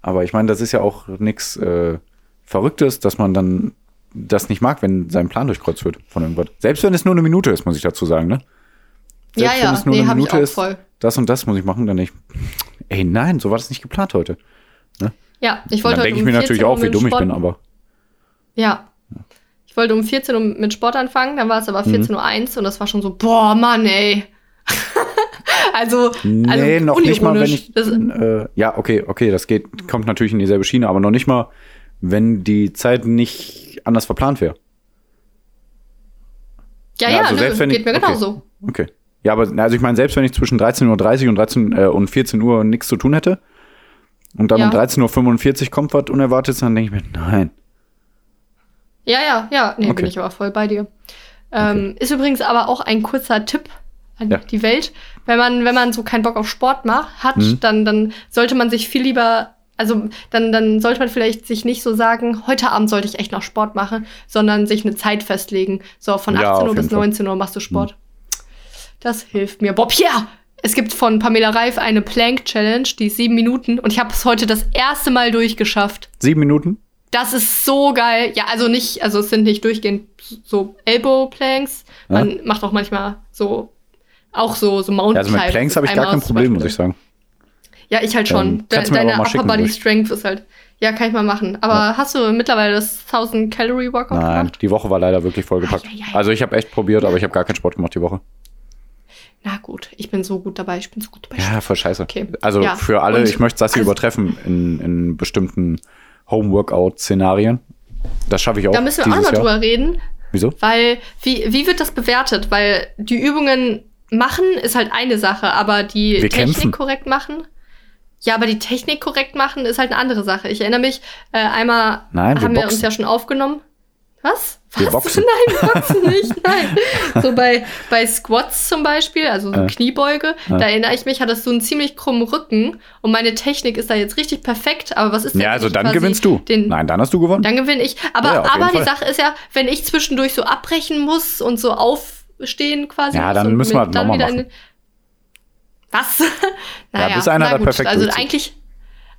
Aber ich meine, das ist ja auch nichts äh, Verrücktes, dass man dann das nicht mag, wenn sein Plan durchkreuzt wird von irgendwas. Selbst wenn es nur eine Minute ist, muss ich dazu sagen, ne? Ja, Selbst ja, wenn es nur nee, eine ich Minute ist, voll. das und das muss ich machen, dann nicht. Ey, nein, so war das nicht geplant heute. Ja, ich wollte dann heute denke ich um mir natürlich 14 Uhr auch, wie mit dumm ich Sport- bin, aber. Ja. Ich wollte um 14 Uhr mit Sport anfangen, dann war es aber Mhm. 14.01 Uhr und das war schon so, boah, Mann, ey. [laughs] also, Nee, also noch nicht mal, wenn ich. Das, Äh, ja, okay, okay, das geht, kommt natürlich in dieselbe Schiene, aber noch nicht mal, wenn die Zeit nicht anders verplant wäre. ja, Ja, ja, also wenn geht ich- mir okay. genauso. Okay. Ja, aber also ich meine, selbst wenn ich zwischen 13.30 Uhr und 13 äh, und 14 Uhr nichts zu tun hätte und dann Ja. um 13.45 Uhr kommt was Unerwartetes, dann denke ich mir, nein. Ja, ja, ja, nee, Okay. bin ich aber voll bei dir. Ähm, Ist übrigens aber auch ein kurzer Tipp an Ja. die Welt. Wenn man, wenn man so keinen Bock auf Sport macht, hat, Mhm. dann, dann sollte man sich viel lieber, also dann, dann sollte man vielleicht sich nicht so sagen, heute Abend sollte ich echt noch Sport machen, sondern sich eine Zeit festlegen. So, von Ja, 18 Uhr auf bis jeden Fall. Mhm. 19 Uhr machst du Sport. Das hilft mir. Bob, ja! Es gibt von Pamela Reif eine Plank Challenge, die ist sieben Minuten und ich habe es heute das erste Mal durchgeschafft. Sieben Minuten? Das ist so geil. Ja, also nicht, also es sind nicht durchgehend so Elbow Planks. Man macht auch manchmal so, auch so, so Mountain Ja, also mit. Planks habe ich gar kein Problem, muss ich sagen. Ja, ich halt schon. Ähm, De deine mal Upper schicken, Body. Strength ist halt. Ja, kann ich mal machen. Aber hast du mittlerweile das 1000 Calorie Workout Nein, gemacht? die Woche war leider wirklich vollgepackt. Ei, ei, ei. Also ich habe echt probiert, aber ich habe gar keinen Sport gemacht die Woche. Na gut, ich bin so gut dabei. Ich bin so gut dabei. Ja, voll scheiße. Okay. Also Ja. für alle, Und- ich möchte Sassi also- übertreffen in, in bestimmten Home-Workout-Szenarien. Das schaffe ich auch. Da müssen wir auch Jahr. drüber reden, Wieso? weil wie, wie wird das bewertet? Weil die Übungen machen ist halt eine Sache, aber die Wir Technik kämpfen. korrekt machen. Ja, aber die Technik korrekt machen ist halt eine andere Sache. Ich erinnere mich, äh, einmal Nein, wir haben wir boxen. uns ja schon aufgenommen. Was? Wir Was? [laughs] boxen. Nein, wir boxen nicht, [laughs] nein. So bei, bei Squats zum Beispiel, also so Äh. Kniebeuge, Äh. da erinnere ich mich, hattest du einen ziemlich krummen Rücken und meine Technik ist da jetzt richtig perfekt, aber was ist denn Ja, also dann gewinnst du. Den, Nein, dann hast du gewonnen. dann gewinne ich. Aber, Ja, aber die Fall. Sache ist ja, wenn ich zwischendurch so abbrechen muss und so aufstehen quasi. Ja, dann müssen wir halt dann noch mal wieder in- Was? [laughs] naja, bis einer na gut. perfekt Also eigentlich,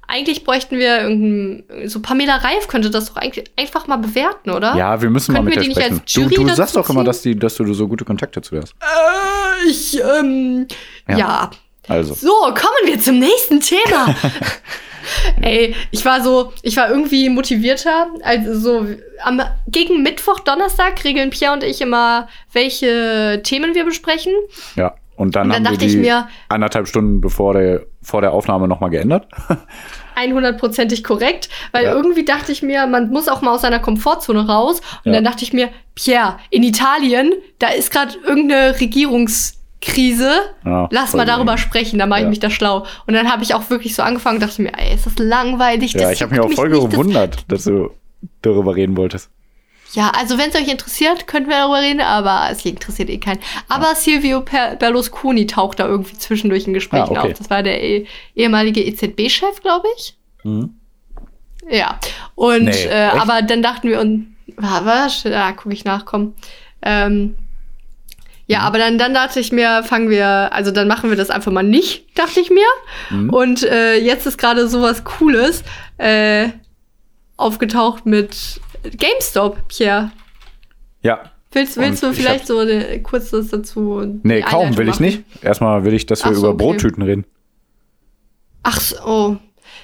eigentlich bräuchten wir irgendein. So Pamela Reif könnte das doch eigentlich einfach mal bewerten, oder? Ja, wir müssen mal Könnten mit wir nicht sprechen. Du, du sagst doch immer, dass, die, dass du so gute Kontakte zu dir hast. Äh, ich, ähm. Ja. ja. Also. So, kommen wir zum nächsten Thema. [laughs] Ey, ich war so, ich war irgendwie motivierter. Also so am, gegen Mittwoch, Donnerstag regeln Pierre und ich immer, welche Themen wir besprechen. Ja. Und dann, Und dann haben dachte wir ich die mir- anderthalb Stunden bevor der, vor der Aufnahme nochmal geändert. [laughs] 100%ig korrekt, weil Ja. irgendwie dachte ich mir, man muss auch mal aus seiner Komfortzone raus. Und Ja. dann dachte ich mir, Pierre, in Italien, da ist gerade irgendeine Regierungskrise. Ja, Lass mal darüber lame. sprechen, da mache ich mich da schlau. Und dann habe ich auch wirklich so angefangen, dachte mir, ey, ist das langweilig. Ja, das ich habe mich auch voll nicht, das gewundert, dass du darüber reden wolltest. Ja, also wenn es euch interessiert, könnten wir darüber reden, aber es interessiert eh keinen. Aber Silvio Per- Berlusconi taucht da irgendwie zwischendurch in Gesprächen Ah, okay. auf. Das war der eh- ehemalige EZB-Chef, glaube ich. Ja. Und Nee, äh, aber dann dachten wir uns, wa- was? Da gucke ich nach, komm. Ähm, ja, Mhm. aber dann, dann dachte ich mir, fangen wir, also dann machen wir das einfach mal nicht, dachte ich mir. Mhm. Und äh, jetzt ist gerade sowas Cooles äh, aufgetaucht mit GameStop, Pierre. Ja. Willst, willst Und du ich vielleicht so eine, kurz das dazu? Nee, kaum will ich machen? nicht. Erstmal will ich, dass wir so, über okay. Brottüten reden. Ach so.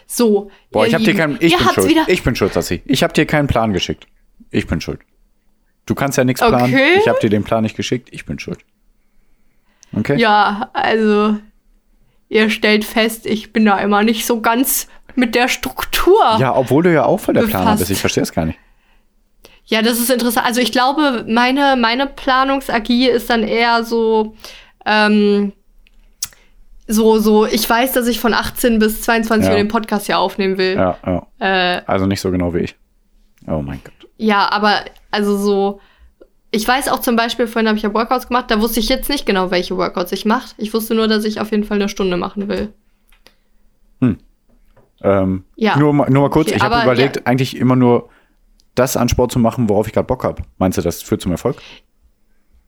So. Boah, ich hab dir keinen. Ich bin schuld. Ich bin schuld, Sassi. Ich hab dir keinen Plan geschickt. Ich bin schuld. Du kannst ja nichts planen. Okay. Ich hab dir den Plan nicht geschickt. Ich bin schuld. Okay? Ja, also ihr stellt fest, ich bin da immer nicht so ganz mit der Struktur. Ja, obwohl du ja auch voll der Planer Befasst. bist. Ich verstehe es gar nicht. Ja, das ist interessant. Also ich glaube, meine, meine Planungsagie ist dann eher so, ähm, so, so, ich weiß, dass ich von 18 bis 22 Ja. Uhr den Podcast ja aufnehmen will. Ja, ja. Äh, Also nicht so genau wie ich. Oh mein Gott. ja, aber also so, ich weiß auch zum Beispiel, vorhin habe ich ja Workouts gemacht, da wusste ich jetzt nicht genau, welche Workouts ich mache. Ich wusste nur, dass ich auf jeden Fall eine Stunde machen will. Ähm, Ja. nur, mal- nur mal kurz, Okay, ich habe überlegt, ja. eigentlich immer nur das an Sport zu machen, worauf ich gerade Bock habe. Meinst du, das führt zum Erfolg?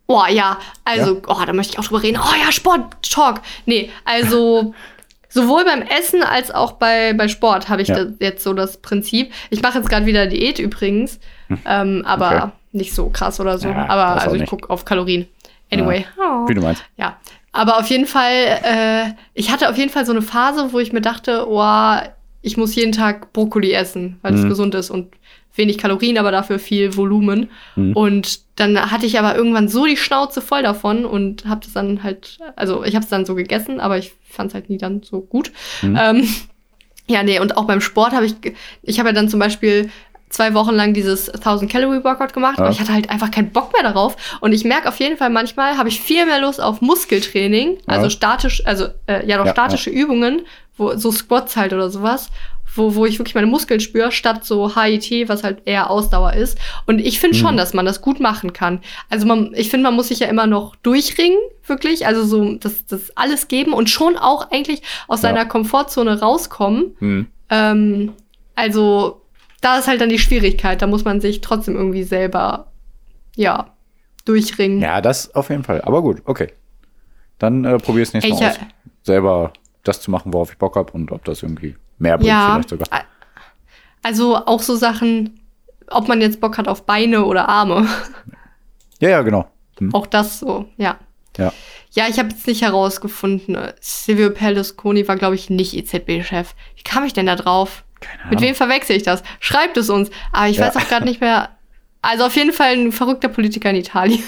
Oh ja, also, oh, da möchte ich auch drüber reden. Oh ja, Sport, Talk. Nee, also [laughs] sowohl beim Essen als auch bei, bei Sport habe ich Ja. jetzt so das Prinzip. Ich mache jetzt gerade wieder Diät übrigens, ähm, aber Hm. Okay. nicht so krass oder so. Ja, aber also ich gucke auf Kalorien. Anyway. Oh. Wie du meinst. Ja, aber auf jeden Fall, äh, ich hatte auf jeden Fall so eine Phase, wo ich mir dachte, oh, ich muss jeden Tag Brokkoli essen, weil es Mhm. gesund ist und wenig Kalorien, aber dafür viel Volumen. Mhm. Und dann hatte ich aber irgendwann so die Schnauze voll davon und habe das dann halt, also ich habe es dann so gegessen, aber ich fand es halt nie dann so gut. Mhm. Ähm, [laughs] ja, nee, und auch beim Sport habe ich, ich habe ja dann zum Beispiel zwei Wochen lang dieses 1000 Calorie Workout gemacht, Ja. aber ich hatte halt einfach keinen Bock mehr darauf. Und ich merke auf jeden Fall manchmal, habe ich viel mehr Lust auf Muskeltraining, also Ja. statisch, also äh, ja doch Ja, statische Übungen, wo so Squats halt oder sowas, wo, wo ich wirklich meine Muskeln spüre, statt so HIT, was halt eher Ausdauer ist. Und ich finde schon, Mhm. dass man das gut machen kann. Also man, ich finde, man muss sich ja immer noch durchringen, wirklich, also so das, das alles geben und schon auch eigentlich aus Ja. seiner Komfortzone rauskommen. Mhm. Ähm, also, da ist halt dann die Schwierigkeit. Da muss man sich trotzdem irgendwie selber, ja, durchringen. Ja, das auf jeden Fall. Aber gut, okay. Dann äh, probier es nächstes Mal aus. Selber das zu machen, worauf ich Bock habe und ob das irgendwie mehr bringt Ja, vielleicht sogar. also auch so Sachen, ob man jetzt Bock hat auf Beine oder Arme. Ja, ja, genau. Hm. auch das so, ja. Ja. Ja, ich habe jetzt nicht herausgefunden. Silvio Berlusconi war, glaube ich, nicht EZB-Chef. Wie kam ich denn da drauf? Keine Mit Ahnung. wem verwechsel ich das? Schreibt es uns. Aber ich Ja. weiß auch gerade nicht mehr. Also auf jeden Fall ein verrückter Politiker in Italien,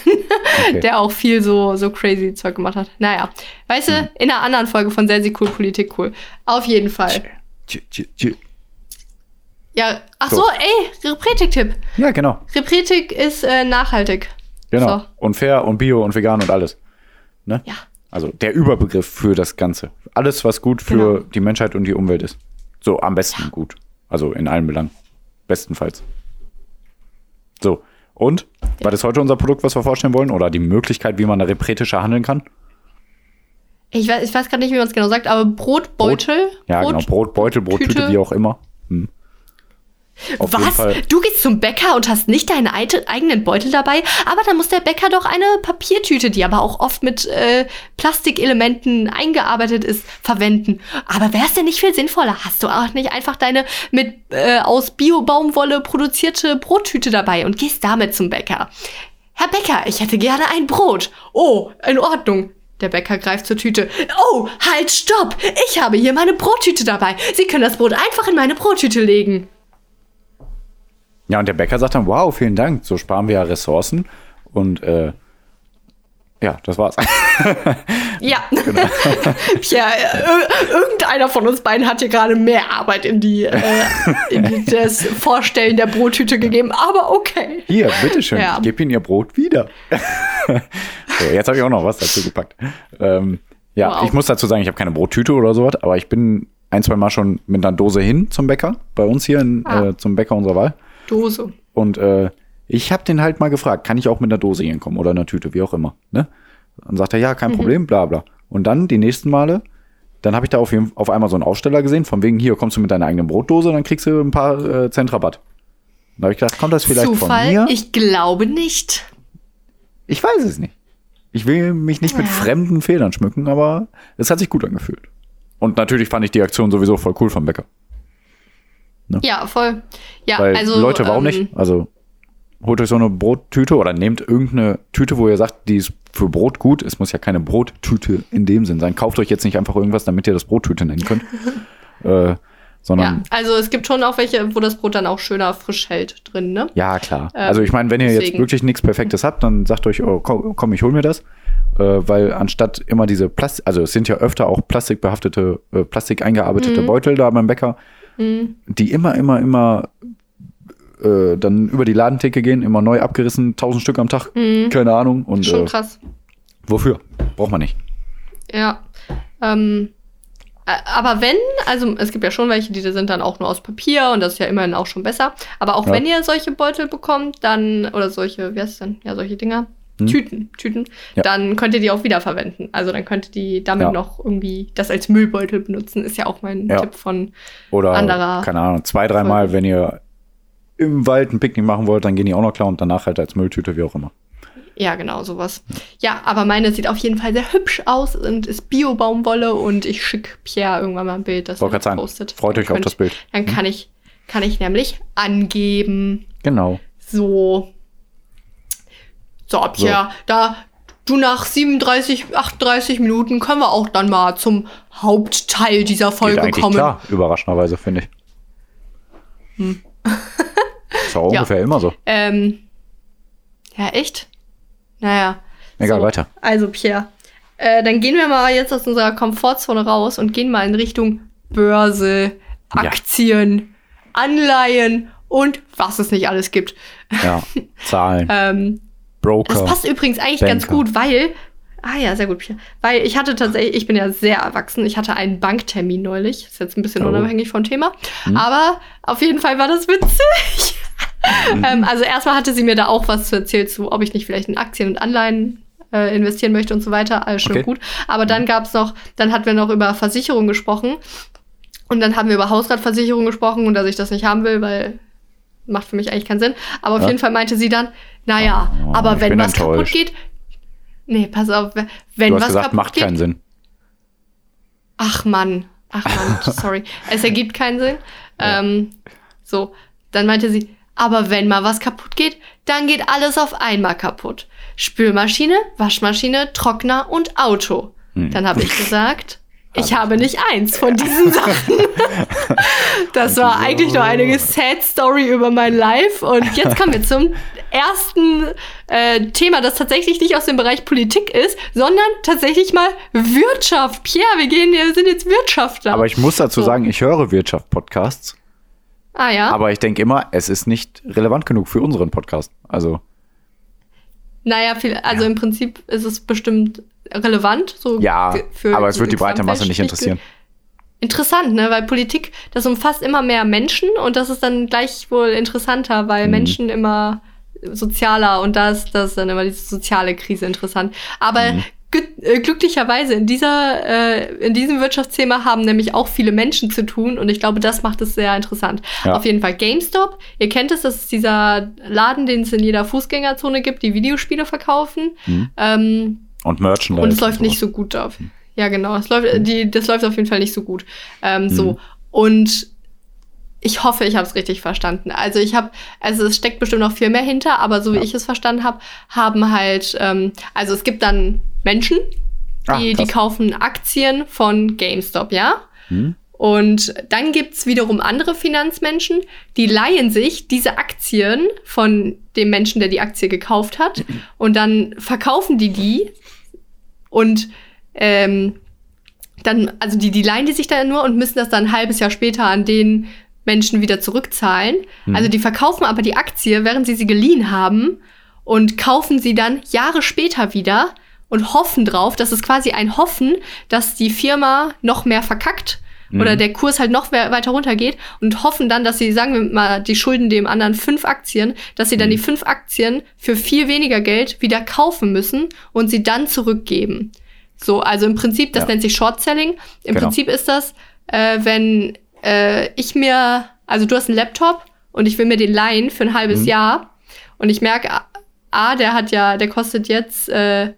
Okay. [laughs] der auch viel so, so crazy Zeug gemacht hat. Naja, weißt Hm. du, in einer anderen Folge von Sehr, sehr cool, Politik cool. Auf jeden Fall. Tsch, tsch, tsch. Ja, ach So. so, ey, Repretik-Tipp. Ja, genau. Repretik ist äh, nachhaltig. Genau. So. Und fair und bio und vegan und alles. Ne? Ja. Also der Überbegriff für das Ganze. Alles, was gut für Genau. die Menschheit und die Umwelt ist. So, am besten gut. Also in allen Belangen. Bestenfalls. So. Und? War das heute unser Produkt, was wir vorstellen wollen? Oder die Möglichkeit, wie man repretischer handeln kann? Ich weiß, ich weiß gerade nicht, wie man es genau sagt, aber Brotbeutel. Ja, Brot, genau. Brotbeutel, Brottüte, Tüte. wie auch immer. Hm. Auf Was? Du gehst zum Bäcker und hast nicht deinen eigenen Beutel dabei, aber dann muss der Bäcker doch eine Papiertüte, die aber auch oft mit äh, Plastikelementen eingearbeitet ist, verwenden. Aber wäre es denn nicht viel sinnvoller? Hast du auch nicht einfach deine mit äh, aus Bio-Baumwolle produzierte Brottüte dabei und gehst damit zum Bäcker? Herr Bäcker, ich hätte gerne ein Brot. Oh, in Ordnung. Der Bäcker greift zur Tüte. Oh, halt, stopp! Ich habe hier meine Brottüte dabei. Sie können das Brot einfach in meine Brottüte legen. Ja, und der Bäcker sagt dann, wow, vielen Dank, so sparen wir ja Ressourcen. Und äh, ja, das war's. [laughs] Ja. [laughs] [laughs] ja, äh, irgendeiner von uns beiden hat hier gerade mehr Arbeit in die, äh, in das Vorstellen der Brottüte gegeben, aber okay. Hier, bitteschön, Ja. ich gebe Ihnen Ihr Brot wieder. So, jetzt habe ich auch noch was dazu gepackt. Ähm, ja, Wow. ich muss dazu sagen, ich habe keine Brottüte oder sowas, aber ich bin ein, zwei Mal schon mit einer Dose hin zum Bäcker, bei uns hier in, Ah. äh, zum Bäcker unserer Wahl. Dose. Und äh, ich habe den halt mal gefragt, kann ich auch mit einer Dose hinkommen oder einer Tüte, wie auch immer. Ne? Dann sagt er, ja, Mhm. kein Problem, bla bla. Und dann die nächsten Male, dann habe ich da auf, auf einmal so einen Aussteller gesehen, von wegen, hier kommst du mit deiner eigenen Brotdose, dann kriegst du ein paar äh, Cent Rabatt. Da habe ich gedacht, kommt das vielleicht Zufall? von mir? Ich glaube nicht. Ich weiß es nicht. Ich will mich nicht mit Ja. fremden Federn schmücken, aber es hat sich gut angefühlt. Und natürlich fand ich die Aktion sowieso voll cool vom Bäcker. Ja, voll. Ja, Weil, also. Leute, warum ähm, nicht? Also, holt euch so eine Brottüte oder nehmt irgendeine Tüte, wo ihr sagt, die ist für Brot gut. Es muss ja keine Brottüte in dem Sinn sein. Kauft euch jetzt nicht einfach irgendwas, damit ihr das Brottüte nennen könnt. [laughs] äh, Ja, sondern, also es gibt schon auch welche, wo das Brot dann auch schöner frisch hält drin, ne? ja, klar. Ähm, also, ich meine, wenn ihr jetzt deswegen. wirklich nichts Perfektes habt, dann sagt euch, oh, komm, komm ich hol mir das. Äh, weil anstatt immer diese Plastik, also es sind ja öfter auch plastikbehaftete, äh, plastik eingearbeitete Mhm. Beutel da beim Bäcker, die immer, immer, immer äh, dann über die Ladentheke gehen, immer neu abgerissen, tausend Stück am Tag, keine Ahnung. Und Mhm. Schon äh, krass. wofür? Braucht man nicht. Ja. Ähm, äh, aber wenn, also es gibt ja schon welche, die sind dann auch nur aus Papier und das ist ja immerhin auch schon besser. Aber auch Ja. wenn ihr solche Beutel bekommt, dann, oder solche, wie heißt es denn? Ja, solche Dinger. Tüten, Tüten, Hm. Ja. dann könnt ihr die auch wiederverwenden. Also dann könnt ihr die damit Ja. noch irgendwie das als Müllbeutel benutzen. Ist ja auch mein. Tipp von. Oder, Anderer keine Ahnung, zwei, dreimal, wenn ihr im Wald ein Picknick machen wollt, dann gehen die auch noch klar und danach halt als Mülltüte, wie auch immer. Ja, genau, sowas. Ja, aber meine sieht auf jeden Fall sehr hübsch aus und ist Bio-Baumwolle und ich schicke Pierre irgendwann mal ein Bild, das er postet. freut euch auf das Bild. Dann kann ich, kann ich nämlich angeben. Genau. So. So, Pierre, da du nach 37, 38 Minuten können wir auch dann mal zum Hauptteil dieser Geht Folge eigentlich kommen. klar, überraschenderweise, finde ich. Ist auch [laughs] Ja. ungefähr immer so. Ähm, ja, echt? Naja. Egal, so. weiter. Also, Pierre, äh, dann gehen wir mal jetzt aus unserer Komfortzone raus und gehen mal in Richtung Börse, Ja. Aktien, Anleihen und was es nicht alles gibt. Ja, [laughs] Zahlen, Ähm, Broker. das passt übrigens eigentlich ganz Banker. gut, weil. Ah ja, sehr gut, Pierre. Weil ich hatte tatsächlich, ich bin ja sehr erwachsen, ich hatte einen Banktermin neulich. Ist jetzt ein bisschen Oh. unabhängig vom Thema. Hm. Aber auf jeden Fall war das witzig. [laughs] ähm, also erstmal hatte sie mir da auch was zu erzählt zu, ob ich nicht vielleicht in Aktien und Anleihen äh, investieren möchte und so weiter. Alles schön Okay. gut. Aber dann gab's noch, dann hatten wir noch über Versicherung gesprochen. Und dann haben wir über Hausratversicherung gesprochen und dass ich das nicht haben will, weil macht für mich eigentlich keinen Sinn. Aber auf Ja. jeden Fall meinte sie dann, naja, Oh, aber wenn was kaputt enttäuscht. geht. Nee, pass auf, wenn du hast was gesagt, kaputt macht geht. keinen Sinn. Ach Mann, ach Mann, [laughs] sorry. Es ergibt keinen Sinn. Ähm, so, dann meinte sie, aber wenn mal was kaputt geht, dann geht alles auf einmal kaputt. Spülmaschine, Waschmaschine, Trockner und Auto. Hm. Dann habe ich gesagt, [laughs] ich habe nicht eins von diesen Sachen. [laughs] Das war eigentlich nur eine [laughs] sad Story über mein Life. Und jetzt kommen wir zum ersten äh, Thema, das tatsächlich nicht aus dem Bereich Politik ist, sondern tatsächlich mal Wirtschaft. Pierre, wir gehen, wir sind jetzt Wirtschaftler. Aber ich muss dazu So. sagen, ich höre Wirtschaft-Podcasts, ah ja. aber ich denke immer, es ist nicht relevant genug für unseren Podcast. Also, Naja, viel, also im Prinzip ist es bestimmt relevant. So ja, aber es wird die breite Masse nicht interessieren. Interessant, ne? Weil Politik, das umfasst immer mehr Menschen und das ist dann gleich wohl interessanter, weil Mhm. Menschen immer sozialer und da ist, das ist dann immer diese soziale Krise interessant. Aber Mhm. Äh, glücklicherweise in dieser, äh, in diesem Wirtschaftsthema haben nämlich auch viele Menschen zu tun und ich glaube, das macht es sehr interessant. Ja. Auf jeden Fall GameStop. Ihr kennt es, das ist dieser Laden, den es in jeder Fußgängerzone gibt, die Videospiele verkaufen. Mhm. Ähm, Und Merchandise. und es läuft nicht sowas. so gut auf. Ja, genau. Es läuft, die, das läuft auf jeden Fall nicht so gut. Ähm, Mhm. So. Und ich hoffe, ich habe es richtig verstanden. Also ich habe, also es steckt bestimmt noch viel mehr hinter, aber so wie Ja. ich es verstanden habe, haben halt, ähm, also es gibt dann Menschen, Ah, die, die krass. kaufen Aktien von GameStop, ja? Hm? Und dann gibt's wiederum andere Finanzmenschen, die leihen sich diese Aktien von dem Menschen, der die Aktie gekauft hat. [clears throat] Und dann verkaufen die die. Und ähm, dann, also die, die leihen die sich dann nur und müssen das dann ein halbes Jahr später an den Menschen wieder zurückzahlen. Also die verkaufen aber die Aktie, während sie sie geliehen haben und kaufen sie dann Jahre später wieder und hoffen drauf, das ist quasi ein Hoffen, dass die Firma noch mehr verkackt oder der Kurs halt noch we- weiter runtergeht und hoffen dann, dass sie, sagen wir mal, die schulden dem anderen fünf Aktien, dass sie dann die fünf Aktien für viel weniger Geld wieder kaufen müssen und sie dann zurückgeben. So, also im Prinzip, das Ja. nennt sich Short Selling. Im Genau. Prinzip ist das, äh, wenn äh, ich mir, also du hast einen Laptop und ich will mir den leihen für ein halbes Mhm. Jahr und ich merke, A, A, der hat ja, der kostet jetzt äh,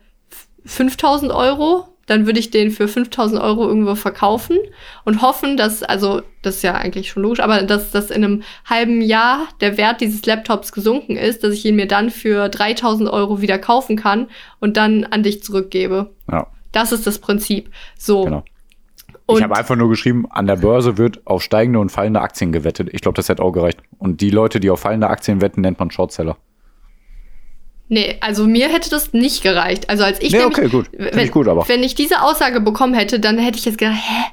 5000 Euro, dann würde ich den für 5000 Euro irgendwo verkaufen und hoffen, dass, also das ist ja eigentlich schon logisch, aber dass, dass in einem halben Jahr der Wert dieses Laptops gesunken ist, dass ich ihn mir dann für 3000 Euro wieder kaufen kann und dann an dich zurückgebe. Ja, Das ist das Prinzip. So. genau. Und ich habe einfach nur geschrieben, an der Börse wird auf steigende und fallende Aktien gewettet. Ich glaube, das hätte auch gereicht. Und die Leute, die auf fallende Aktien wetten, nennt man Shortseller. Nee, also mir hätte das nicht gereicht. Also als ich Nee, nämlich, okay, gut. Find wenn, ich gut, aber. wenn ich diese Aussage bekommen hätte, dann hätte ich jetzt gedacht, hä,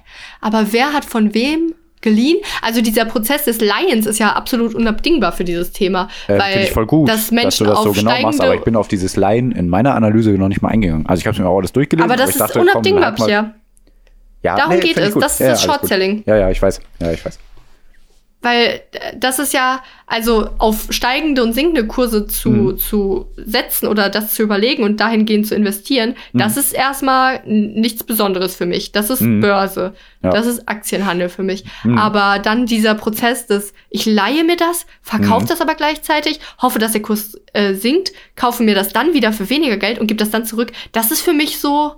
aber wer hat von wem geliehen? Also dieser Prozess des Leihens ist ja absolut unabdingbar für dieses Thema, Äh, weil Finde ich voll gut, dass Menschen dass du das so genau machst, aber ich bin auf dieses Laien in meiner Analyse noch nicht mal eingegangen. Also ich habe mir auch alles durchgelesen. aber das ich ist dachte, komm, unabdingbar, halt mal- Pierre. Ja, Darum geht find ich es. Das ist Ja, das. Short-Selling. Ja, ja, ich weiß. Ja, ich weiß. Weil äh, das ist ja, also auf steigende und sinkende Kurse zu, Mhm. zu setzen oder das zu überlegen und dahingehend zu investieren, das ist erstmal nichts Besonderes für mich. Das ist Mhm. Börse. Ja. Das ist Aktienhandel für mich. Mhm. Aber dann dieser Prozess des, ich leihe mir das, verkaufe Mhm. das aber gleichzeitig, hoffe, dass der Kurs äh, sinkt, kaufe mir das dann wieder für weniger Geld und gebe das dann zurück. Das ist für mich so,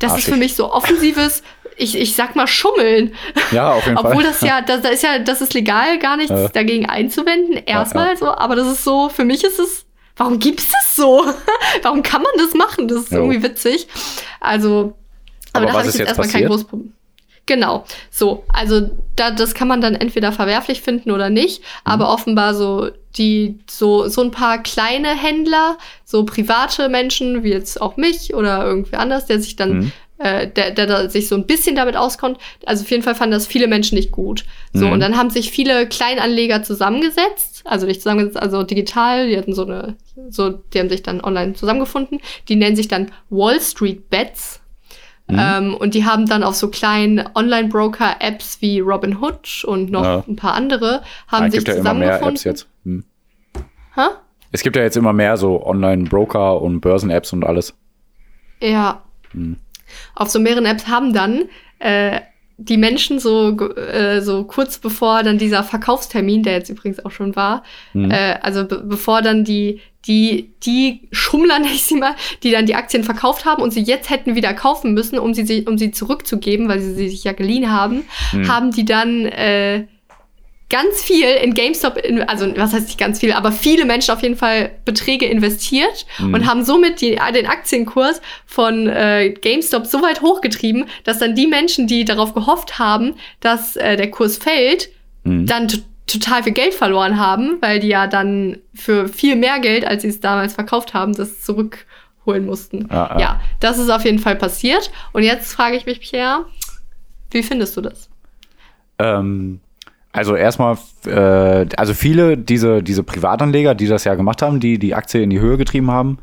das ist Arschig. für mich so offensives, ich, ich sag mal Schummeln. Ja, auf jeden [laughs] Obwohl Fall. das ja, [laughs] da, da ist ja, das ist legal, gar nichts Ja. dagegen einzuwenden, erstmal ja. so, aber das ist so, für mich ist es, warum gibt's das so? [laughs] warum kann man das machen? Das ist Jo. irgendwie witzig. Also, aber, Aber da habe ich ist jetzt jetzt erstmal kein großes Problem. Genau, so, also da, das kann man dann entweder verwerflich finden oder nicht, Mhm. aber offenbar so die, so, so ein paar kleine Händler, so private Menschen, wie jetzt auch mich oder irgendwer anders, der sich dann Mhm. Äh, der, der da sich so ein bisschen damit auskommt. Also auf jeden Fall fanden das viele Menschen nicht gut. So, Mhm. und dann haben sich viele Kleinanleger zusammengesetzt, also nicht zusammengesetzt, also digital, die hatten so eine, so, die haben sich dann online zusammengefunden. Die nennen sich dann Wall Street Bets. Mhm. Ähm, und die haben dann auf so kleinen Online-Broker-Apps wie Robinhood und noch Ja. ein paar andere, haben Ah, es sich gibt ja immer mehr zusammengefunden. Apps jetzt. Hm. Hä? Es gibt ja jetzt immer mehr so Online-Broker und Börsen-Apps und alles. Ja. Hm. Auf so mehreren Apps haben dann äh, die Menschen so, äh, so kurz bevor dann dieser Verkaufstermin, der jetzt übrigens auch schon war, Hm. äh, also be bevor dann die, die, die Schummler, [laughs] nenne ich sie mal, die dann die Aktien verkauft haben und sie jetzt hätten wieder kaufen müssen, um sie, um sie zurückzugeben, weil sie sie sich ja geliehen haben, Hm. haben die dann äh, ganz viel in GameStop, in, also was heißt nicht ganz viel, aber viele Menschen auf jeden Fall Beträge investiert Mhm. und haben somit die, den Aktienkurs von äh, GameStop so weit hochgetrieben, dass dann die Menschen, die darauf gehofft haben, dass äh, der Kurs fällt, Mhm. dann total viel Geld verloren haben, weil die ja dann für viel mehr Geld, als sie es damals verkauft haben, das zurückholen mussten. Ja, ja. ja, das ist auf jeden Fall passiert. Und jetzt frage ich mich, Pierre, wie findest du das? Ähm, also erstmal, äh, also viele diese, diese Privatanleger, die das ja gemacht haben, die die Aktie in die Höhe getrieben haben,